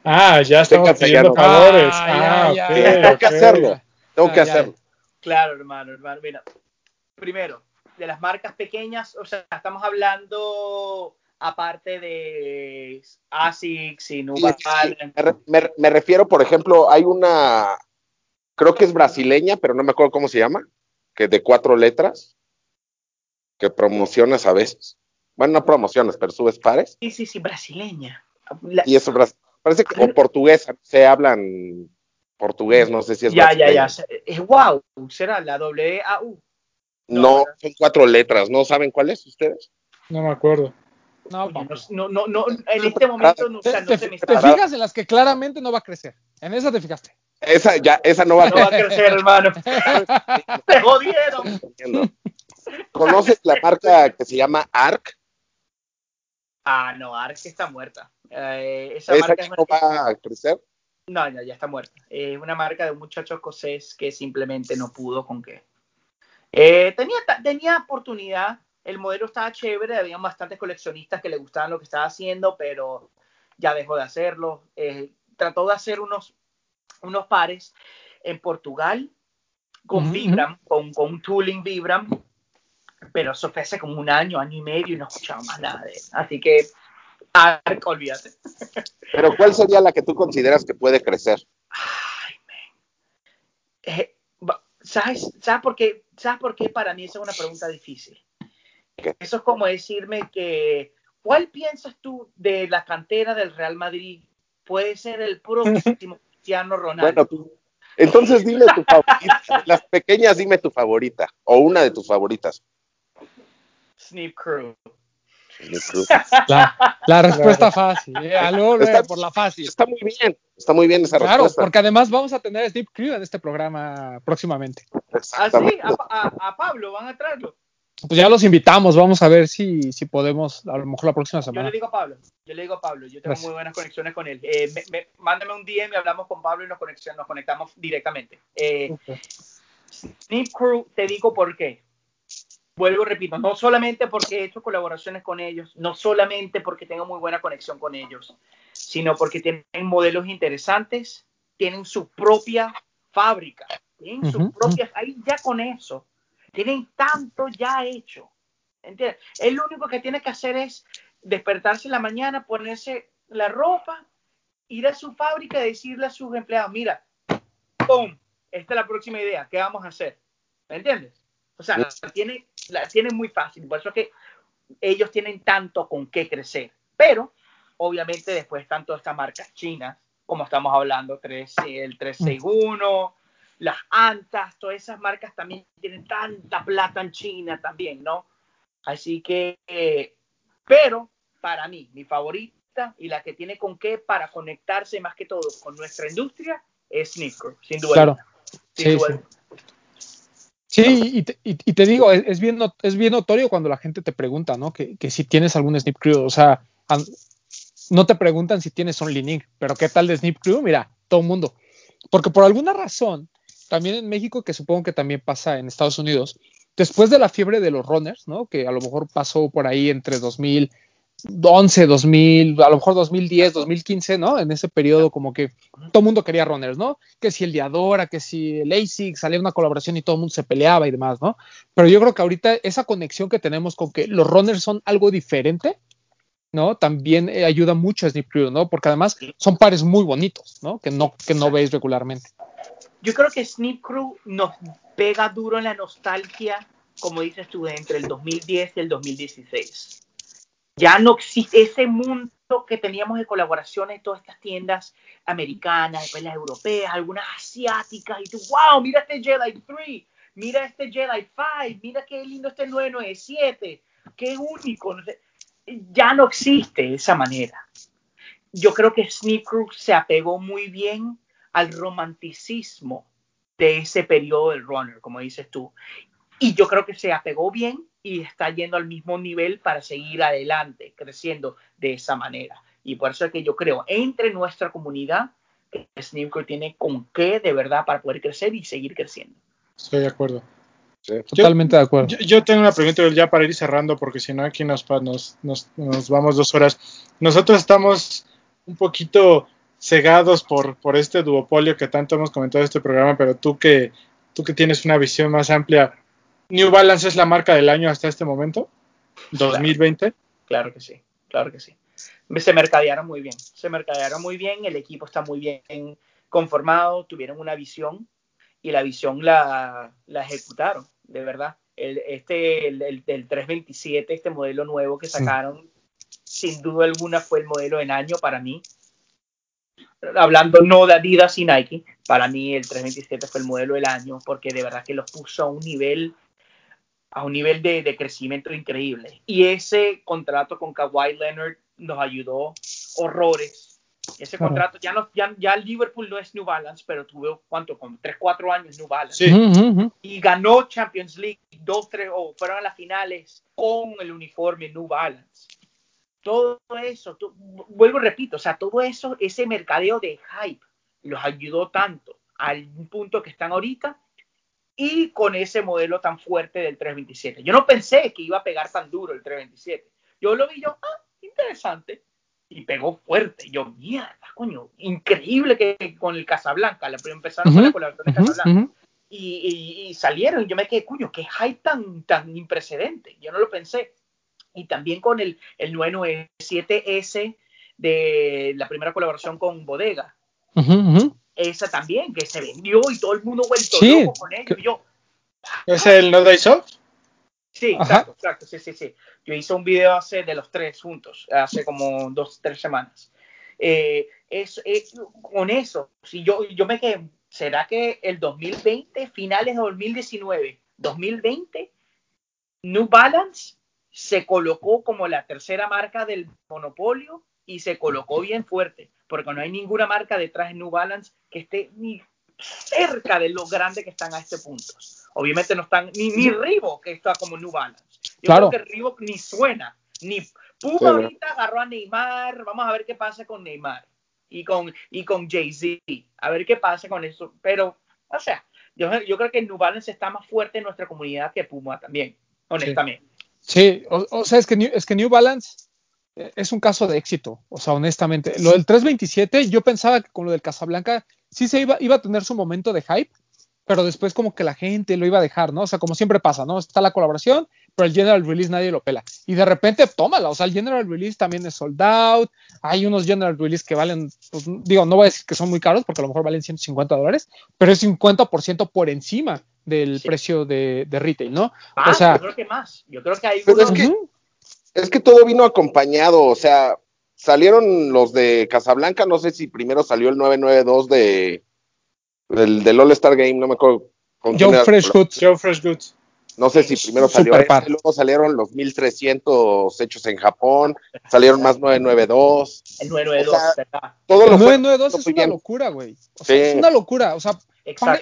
Speaker 5: Ah, ya estamos pidiendo favores.
Speaker 2: Ah,
Speaker 5: Ah,
Speaker 2: ya,
Speaker 5: ok,
Speaker 2: ya.
Speaker 4: Tengo que hacerlo. Tengo
Speaker 2: Ah,
Speaker 4: que
Speaker 2: ya,
Speaker 4: hacerlo.
Speaker 3: Claro, hermano, hermano. Mira, primero, de las marcas pequeñas, o sea, estamos hablando aparte de ASICS y New
Speaker 4: Sí, sí,
Speaker 3: Balance.
Speaker 4: Me, re- me- me refiero, por ejemplo, hay una, creo que es brasileña, pero no me acuerdo cómo se llama, que de cuatro letras, que promocionas a veces. Bueno, no promocionas, pero subes pares.
Speaker 3: Sí, sí, sí, brasileña. La-
Speaker 4: Y eso, parece que, o portuguesa, se hablan portugués, no sé si es
Speaker 3: ya, ya,
Speaker 4: brasileña.
Speaker 3: ya. Es wow, será la W-A-U.
Speaker 4: No,
Speaker 3: No,
Speaker 4: son cuatro letras, ¿no saben cuál es ustedes?
Speaker 5: No me acuerdo.
Speaker 2: No,
Speaker 3: no, no, no, en este momento no, o sea,
Speaker 2: Te,
Speaker 3: no
Speaker 2: te-
Speaker 3: se me
Speaker 2: te
Speaker 3: está.
Speaker 2: fijas en las que claramente no va a crecer. En esa te fijaste.
Speaker 4: Esa ya, esa no va
Speaker 3: No va a crecer, hermano. Te jodieron.
Speaker 4: ¿Conoces la marca que se llama ARC?
Speaker 3: Ah, no, Ark está muerta. Eh, esa
Speaker 4: ¿Esa
Speaker 3: marca
Speaker 4: no va a crecer?
Speaker 3: No, ya, ya está muerta. Es una marca de un muchacho escocés que simplemente no pudo con qué. Eh, tenía, tenía oportunidad, el modelo estaba chévere, había bastantes coleccionistas que le gustaban lo que estaba haciendo, pero ya dejó de hacerlo. Eh, trató de hacer unos, unos pares en Portugal con Vibram, con, con un tooling Vibram, pero eso fue hace como un año, año y medio y no escuchaba más nada de él. Así que, Ark, olvídate.
Speaker 4: Pero ¿cuál sería la que tú consideras que puede crecer?
Speaker 3: Ay, man. Eh, ¿sabes, ¿sabes, por qué, ¿Sabes por qué para mí esa es una pregunta difícil? Eso es como decirme que, ¿cuál piensas tú de la cantera del Real Madrid puede ser el próximo Cristiano Ronaldo?
Speaker 4: Bueno, tú. Entonces dime tu favorita. Las pequeñas, dime tu favorita. O una de tus favoritas.
Speaker 3: Snip Crew.
Speaker 2: La, la respuesta fácil. eh,
Speaker 4: Está-
Speaker 2: eh, por la fácil.
Speaker 4: Está muy bien. Está muy bien esa
Speaker 2: Claro,
Speaker 4: respuesta.
Speaker 2: porque además vamos a tener a Steve Crew en este programa próximamente.
Speaker 3: ¿Ah, sí?
Speaker 4: Exactamente.
Speaker 3: A, a- a Pablo van a traerlo.
Speaker 2: Pues ya los invitamos, vamos a ver si, si podemos, a lo mejor la próxima
Speaker 3: Yo le
Speaker 2: semana.
Speaker 3: digo a Pablo, yo le digo a Pablo, yo tengo
Speaker 2: Gracias.
Speaker 3: muy buenas conexiones con él. Eh, me- me- mándame un DM y hablamos con Pablo y nos, conexión- nos conectamos directamente. Eh, Snip Crew, te digo por qué. Vuelvo, repito, no solamente porque he hecho colaboraciones con ellos, no solamente porque tengo muy buena conexión con ellos, sino porque tienen modelos interesantes, tienen su propia fábrica, tienen su
Speaker 2: Ujú,
Speaker 3: propia, ahí ya con eso, tienen tanto ya hecho. ¿Entiendes? Él lo único que tiene que hacer es despertarse en la mañana, ponerse la ropa, ir a su fábrica y decirle a sus empleados, mira, ¡pum! Esta es la próxima idea, ¿qué vamos a hacer? ¿Me entiendes? O sea, la, tiene, la tiene muy fácil, por eso es que ellos tienen tanto con qué crecer. Pero, obviamente, después están todas estas marcas chinas, como estamos hablando, 3, el 361, las Antas, todas esas marcas también tienen tanta plata en China también, ¿no? Así que, eh, pero para mí, mi favorita y la que tiene con qué para conectarse más que todo con nuestra industria es Sneaker, sin duda.
Speaker 2: Claro.
Speaker 3: Sin
Speaker 2: Sí,
Speaker 3: duda.
Speaker 2: sí. Sí, y te, y- y te digo, es, es bien, es bien notorio cuando la gente te pregunta, ¿no? Que, que si tienes algún Snip Crew, o sea, no te preguntan si tienes Only Link, pero ¿qué tal de Snip Crew? Mira, todo el mundo. Porque por alguna razón, también en México, que supongo que también pasa en Estados Unidos, después de la fiebre de los runners, ¿no? Que a lo mejor pasó por ahí entre 2011, 2000, a lo mejor 2010, 2015, ¿no? En ese periodo como que todo el mundo quería runners, ¿no? Que si el de Adora, que si el ASIC, salía una colaboración y todo el mundo se peleaba y demás, ¿no? Pero yo creo que ahorita esa conexión que tenemos con que los runners son algo diferente, ¿no? También eh, ayuda mucho a Snip Crew, ¿no? Porque además son pares muy bonitos, ¿no? Que no, que no veis regularmente.
Speaker 3: Yo creo que Snip Crew nos pega duro en la nostalgia como dices tú, entre el 2010 y el 2016. Ya no existe ese mundo que teníamos de colaboraciones, todas estas tiendas americanas, después las europeas, algunas asiáticas, y tú, wow, mira este Jedi 3, mira este Jedi 5, mira qué lindo este 997, qué único. Ya no existe esa manera. Yo creo que Sneak se apegó muy bien al romanticismo de ese periodo del runner, como dices tú. Y yo creo que se apegó bien y está yendo al mismo nivel para seguir adelante, creciendo de esa manera. Y por eso es que yo creo, entre nuestra comunidad, que Sneaker tiene con qué de verdad para poder crecer y seguir creciendo.
Speaker 5: Estoy de acuerdo.
Speaker 2: Totalmente de acuerdo.
Speaker 5: Yo, tengo una pregunta ya para ir cerrando, porque si no aquí nos, nos, nos, nos, vamos dos horas. Nosotros estamos un poquito cegados por, por este duopolio que tanto hemos comentado en este programa, pero tú que, tú que tienes una visión más amplia, ¿New Balance es la marca del año hasta este momento? ¿2020?
Speaker 3: Claro, que sí, claro que sí. Se mercadearon muy bien, se mercadearon muy bien, el equipo está muy bien conformado, tuvieron una visión y la visión la, la ejecutaron, de verdad. El, este, el, el, 327, este modelo nuevo que sacaron, sin duda alguna fue el modelo del año para mí hablando no de Adidas y Nike, para mí el 327 fue el modelo del año porque de verdad que los puso a un nivel a un nivel de, de crecimiento increíble. Y ese contrato con Kawhi Leonard nos ayudó horrores. Ese contrato, ya, no, ya, ya Liverpool no es New Balance, pero tuvo, ¿cuánto? Como 3, 4 años New Balance.
Speaker 5: Sí.
Speaker 3: Y ganó Champions League, dos, tres, o fueron a las finales con el uniforme New Balance todo eso, vuelvo y repito, o sea, todo eso, ese mercadeo de hype los ayudó tanto al punto que están ahorita y con ese modelo tan fuerte del 327. Yo no pensé que iba a pegar tan duro el 327. Yo lo vi yo, ah, interesante. Y pegó fuerte. Yo, mierda, coño, increíble que con el Casablanca, la primera empezaron con la colaboración de Casablanca. y, y, salieron, y yo me quedé, coño, qué hype tan, tan imprecedente. Yo no lo pensé y también con el, el 997S de la primera colaboración con Bodega. Esa también, que se vendió y todo el mundo vuelto loco con ello. Yo,
Speaker 5: ¿Es el No Day Soft?
Speaker 3: Sí, exacto, exacto, sí, sí, sí. Yo hice un video hace de los tres juntos, hace como dos, tres semanas. Eh, es, con eso, si yo, yo me quedé, ¿será que el 2020, finales de 2019, 2020, New Balance se colocó como la tercera marca del monopolio y se colocó bien fuerte, porque no hay ninguna marca detrás de New Balance que esté ni cerca de lo grande que están a este punto. Obviamente no están ni, ni Reebok que está como New Balance. Yo creo que Reebok ni suena, ni Puma ahorita agarró a Neymar, vamos a ver qué pasa con Neymar y con, y con Jay-Z, a ver qué pasa con eso, pero, o sea, yo, yo creo que New Balance está más fuerte en nuestra comunidad que Puma también, honestamente.
Speaker 2: Sí, o, sea, es que, New, es que New Balance eh, es un caso de éxito, o sea, honestamente. Lo del 327, yo pensaba que con lo del Casablanca sí se iba, iba a tener su momento de hype, pero después como que la gente lo iba a dejar, ¿no? O sea, como siempre pasa, ¿no? Está la colaboración, pero el General Release nadie lo pela. Y de repente, tómala, o sea, el General Release también es sold out, hay unos General Release que valen, pues, digo, no voy a decir que son muy caros, porque a lo mejor valen 150 dólares, pero es 50% por encima del precio de, retail, ¿no?
Speaker 3: o sea, yo creo que más. Yo creo que hay
Speaker 4: es, que, es que todo vino acompañado, o sea, salieron los de Casablanca, no sé si primero salió el 992 de del, del All Star Game, no me acuerdo.
Speaker 2: Joe Fresh Goods.
Speaker 5: Joe Fresh Goods.
Speaker 4: No sé si primero salió este, luego salieron los 1300 hechos en Japón, salieron más 992.
Speaker 3: El 992,
Speaker 2: Todo el 992 es una locura, güey. O sea, es una locura, o sea,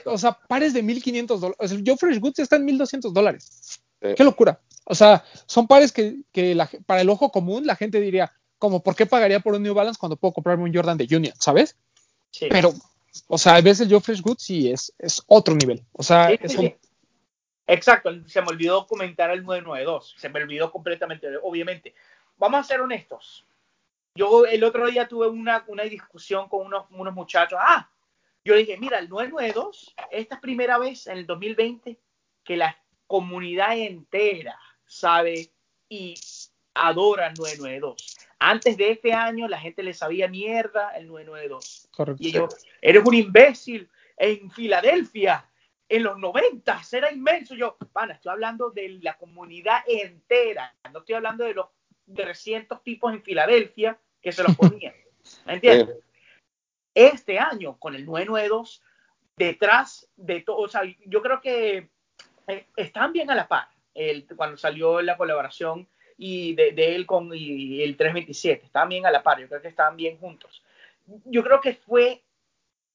Speaker 2: o sea, pares de 1500 dólares. O sea, Fresh Goods está en 1200 dólares. Qué locura. O sea, son pares que, que para el ojo común la gente diría, como, ¿por qué pagaría por un New Balance cuando puedo comprarme un Jordan de Union, ¿sabes? Sí. Pero, o sea, a veces el Joe Fresh Goods sí es, es otro nivel. O sea, es un,
Speaker 3: Exacto, se me olvidó comentar el 992, se me olvidó completamente, obviamente. Vamos a ser honestos. Yo el otro día tuve una, una discusión con unos, unos muchachos. Ah, yo dije, mira, el 992, esta es primera vez en el 2020 que la comunidad entera sabe y adora el 992. Antes de este año la gente le sabía mierda el 992. Correcto. Y yo, eres un imbécil en Filadelfia en los 90 era inmenso. Yo, pana, estoy hablando de la comunidad entera, no estoy hablando de los 300 tipos en Filadelfia que se los ponían. ¿Me entiendes? Este año, con el 992, detrás de todo, o sea, yo creo que eh, están bien a la par el, cuando salió la colaboración y de, él con y el 327, estaban bien a la par, yo creo que estaban bien juntos. Yo creo que fue,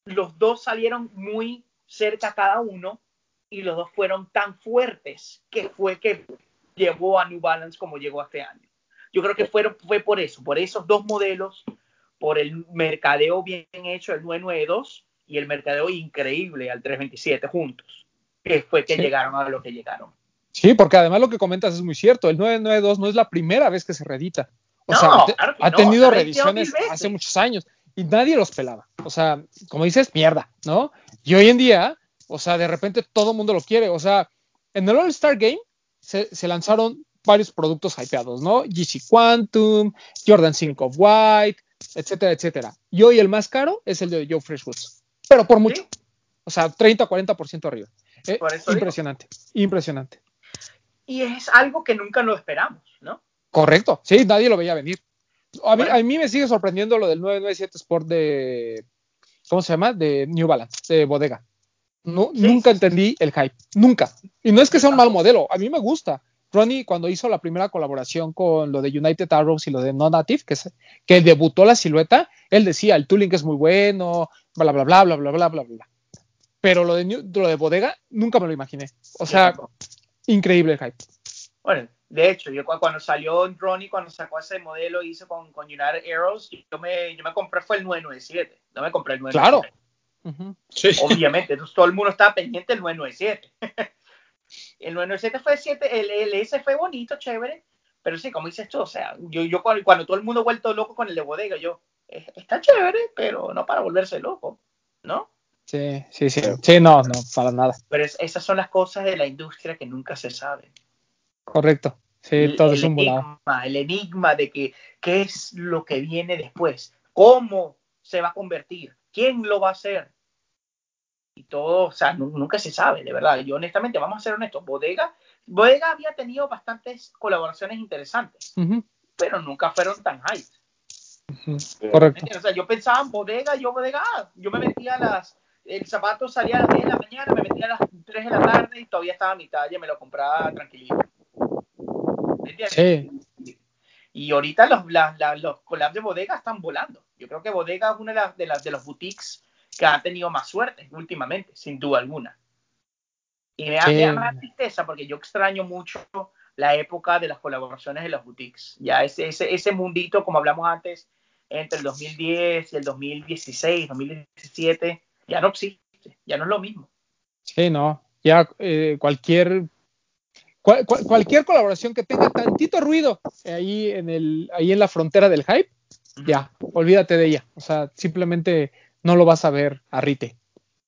Speaker 3: los dos salieron muy cerca cada uno y los dos fueron tan fuertes que fue que llevó a New Balance como llegó este año. Yo creo que fueron, fue por eso, por esos dos modelos, por el mercadeo bien hecho del 992 y el mercadeo increíble al 327 juntos, que fue que llegaron a lo que llegaron.
Speaker 2: Sí, porque además lo que comentas es muy cierto, el 992 no es la primera vez que se reedita. O sea, ha tenido reediciones hace muchos años y nadie los pelaba. O sea, como dices, mierda, ¿no? Y hoy en día, o sea, de repente todo el mundo lo quiere. O sea, en el All-Star Game se, lanzaron varios productos hypeados, ¿no? GC Quantum, Jordan 5 of White, etcétera, etcétera. Y hoy el más caro es el de Joe Freshwoods, pero por mucho. O sea, 30 40% arriba. Eh, impresionante, impresionante.
Speaker 3: Y es algo que nunca lo esperamos, ¿no?
Speaker 2: Correcto, sí, nadie lo veía venir. A mí, me sigue sorprendiendo lo del 997 Sport de, ¿cómo se llama? De New Balance, de bodega. No, nunca entendí el hype, nunca. Y no es que sea un mal modelo, a mí me gusta. Ronnie, cuando hizo la primera colaboración con lo de United Arrows y lo de No Native, que, que debutó la silueta, él decía, el tooling es muy bueno, bla, bla, bla, bla, bla, bla, bla, bla. Pero lo de, lo de bodega, nunca me lo imaginé. O sea, increíble el hype.
Speaker 3: Bueno, de hecho, yo cuando salió Ronnie, cuando sacó ese modelo, hizo con, con United Arrows, yo me, yo me compré fue el 997, no me compré el 997. Claro. sí. Obviamente, entonces todo el mundo estaba pendiente del 997. El 997 fue 7, el, el S fue bonito, chévere, pero sí, como dices tú, o sea, yo, yo cuando, cuando todo el mundo ha vuelto loco con el de bodega, yo, está chévere, pero no para volverse loco, ¿no?
Speaker 2: Sí, sí, sí, sí, no, no, para nada.
Speaker 3: Pero esas son las cosas de la industria que nunca se saben.
Speaker 2: Correcto. Sí, todo es un
Speaker 3: enigma, El enigma de que qué es lo que viene después, cómo se va a convertir, quién lo va a hacer. Y todo, o sea, nunca se sabe, de verdad. Yo honestamente, vamos a ser honestos, Bodega, Bodega había tenido bastantes colaboraciones interesantes, pero nunca fueron tan high.
Speaker 2: Correcto.
Speaker 3: O sea, yo pensaba en bodega, yo bodega, ah, yo me metía a las, el zapato salía a las 10 de la mañana, me metía a las 3 de la tarde y todavía estaba a mi talla, me lo compraba tranquilito. Sí. Y ahorita los, los collabs de bodega están volando. Yo creo que bodega es una de las, de las de los boutiques que ha tenido más suerte últimamente, sin duda alguna. Y me da, más tristeza porque yo extraño mucho la época de las colaboraciones de las boutiques. Ya ese, ese, ese mundito, como hablamos antes, entre el 2010 y el 2016, 2017, ya no existe, ya no es lo mismo.
Speaker 2: Sí, no, ya eh, cualquier cualquier colaboración que tenga tantito ruido ahí en, el, ahí en la frontera del hype, ya, olvídate de ella. O sea, simplemente no lo vas a ver a Rite.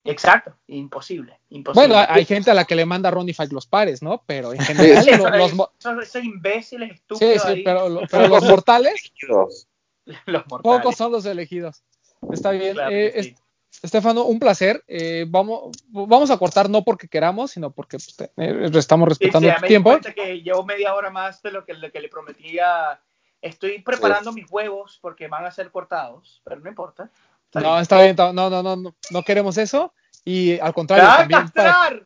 Speaker 3: Exacto, imposible, imposible.
Speaker 2: Bueno, hay gente a la que le manda Ronnie Fight los pares, ¿no? Pero en general.
Speaker 3: los, son esos imbéciles estúpidos.
Speaker 2: Sí, sí, pero, los mortales. los mortales. Pocos son los elegidos. Está bien. Eh, Estefano, un placer. Eh, vamos, vamos a cortar no porque queramos, sino porque pues, eh, estamos respetando sí, sí, tu tiempo.
Speaker 3: que llevo media hora más de lo que, que le prometía. Estoy preparando mis huevos porque van a ser cortados, pero no importa.
Speaker 2: No, está bien, no, no, no, no, no queremos eso. Y al contrario, también para,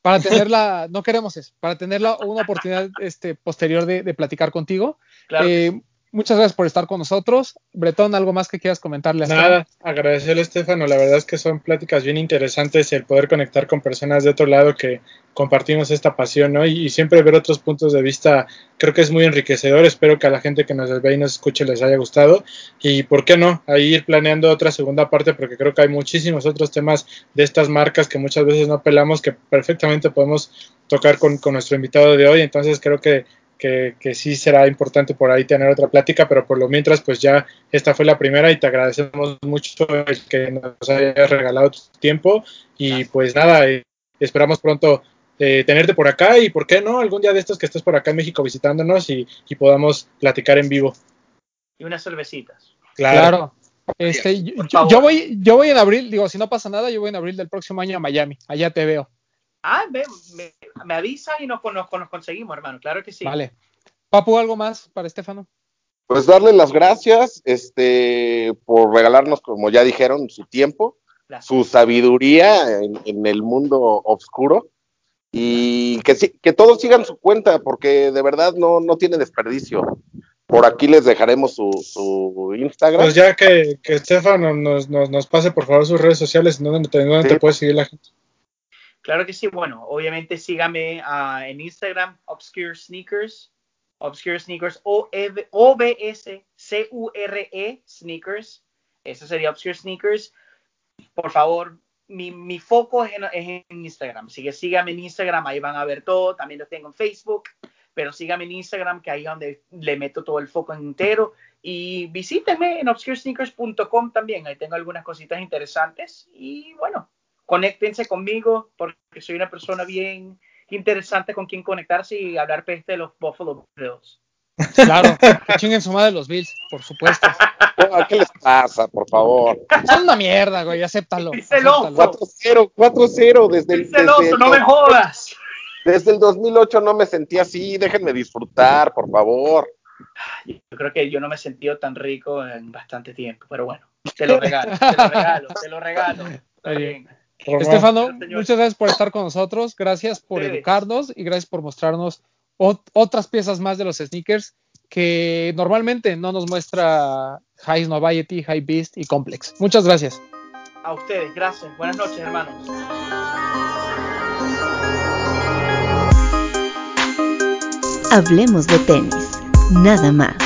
Speaker 2: para, tenerla, no queremos eso, para tenerla una oportunidad este, posterior de, de platicar contigo. Claro. Eh, muchas gracias por estar con nosotros. Bretón, ¿algo más que quieras comentarle?
Speaker 5: Nada, agradecerle, Estefano. La verdad es que son pláticas bien interesantes el poder conectar con personas de otro lado que compartimos esta pasión, ¿no? Y, siempre ver otros puntos de vista creo que es muy enriquecedor. Espero que a la gente que nos ve y nos escuche les haya gustado. Y por qué no, ahí ir planeando otra segunda parte, porque creo que hay muchísimos otros temas de estas marcas que muchas veces no pelamos, que perfectamente podemos tocar con, con nuestro invitado de hoy. Entonces creo que que, sí será importante por ahí tener otra plática, pero por lo mientras, pues ya esta fue la primera y te agradecemos mucho el que nos hayas regalado tu tiempo y pues nada, eh, esperamos pronto eh, tenerte por acá y por qué no, algún día de estos que estés por acá en México visitándonos y, podamos platicar en vivo.
Speaker 3: Y unas cervecitas.
Speaker 2: Claro. Este, yo, voy, yo voy en abril, digo, si no pasa nada, yo voy en abril del próximo año a Miami. Allá te veo.
Speaker 3: Ah, me, me, me avisa y nos, nos, nos, conseguimos, hermano. Claro que sí.
Speaker 2: Vale. Papu, ¿algo más para Estefano?
Speaker 4: Pues darle las gracias este, por regalarnos, como ya dijeron, su tiempo, su sabiduría en, el mundo oscuro y que, que todos sigan su cuenta porque de verdad no, no tiene desperdicio. Por aquí les dejaremos su, su Instagram.
Speaker 5: Pues ya que, que Estefano nos, nos, nos, pase por favor sus redes sociales, ¿dónde, dónde te puede seguir la gente?
Speaker 3: Claro que sí, bueno, obviamente sígame uh, en Instagram, Obscure Sneakers, Obscure Sneakers, O-B-S-C-U-R-E Sneakers, eso sería Obscure Sneakers. Por favor, mi, mi foco es en, es en, Instagram, así que sígame en Instagram, ahí van a ver todo, también lo tengo en Facebook pero síganme en Instagram, que ahí es donde le meto todo el foco entero. Y visítenme en obscuresneakers.com también, ahí tengo algunas cositas interesantes. Y bueno, conéctense conmigo, porque soy una persona bien interesante con quien conectarse y hablar peste de los Buffalo Bills.
Speaker 2: Claro, que chinguen su madre los Bills, por supuesto.
Speaker 4: ¿Qué les pasa, por favor?
Speaker 2: Son una mierda, güey, acéptalo.
Speaker 4: 4-0, 4-0 desde el.
Speaker 3: Desde no me jodas.
Speaker 4: Desde el 2008 no me sentí así, déjenme disfrutar, por favor.
Speaker 3: Yo creo que yo no me he sentido tan rico en bastante tiempo, pero bueno, te lo regalo, te lo regalo, te lo regalo. Está bien.
Speaker 2: Estefano, muchas gracias por estar con nosotros, gracias por educarnos y gracias por mostrarnos otras piezas más de los sneakers que normalmente no nos muestra High Noviety, High Beast y Complex. Muchas gracias.
Speaker 3: A ustedes, gracias. Buenas noches, hermanos.
Speaker 1: Hablemos de tenis, nada más.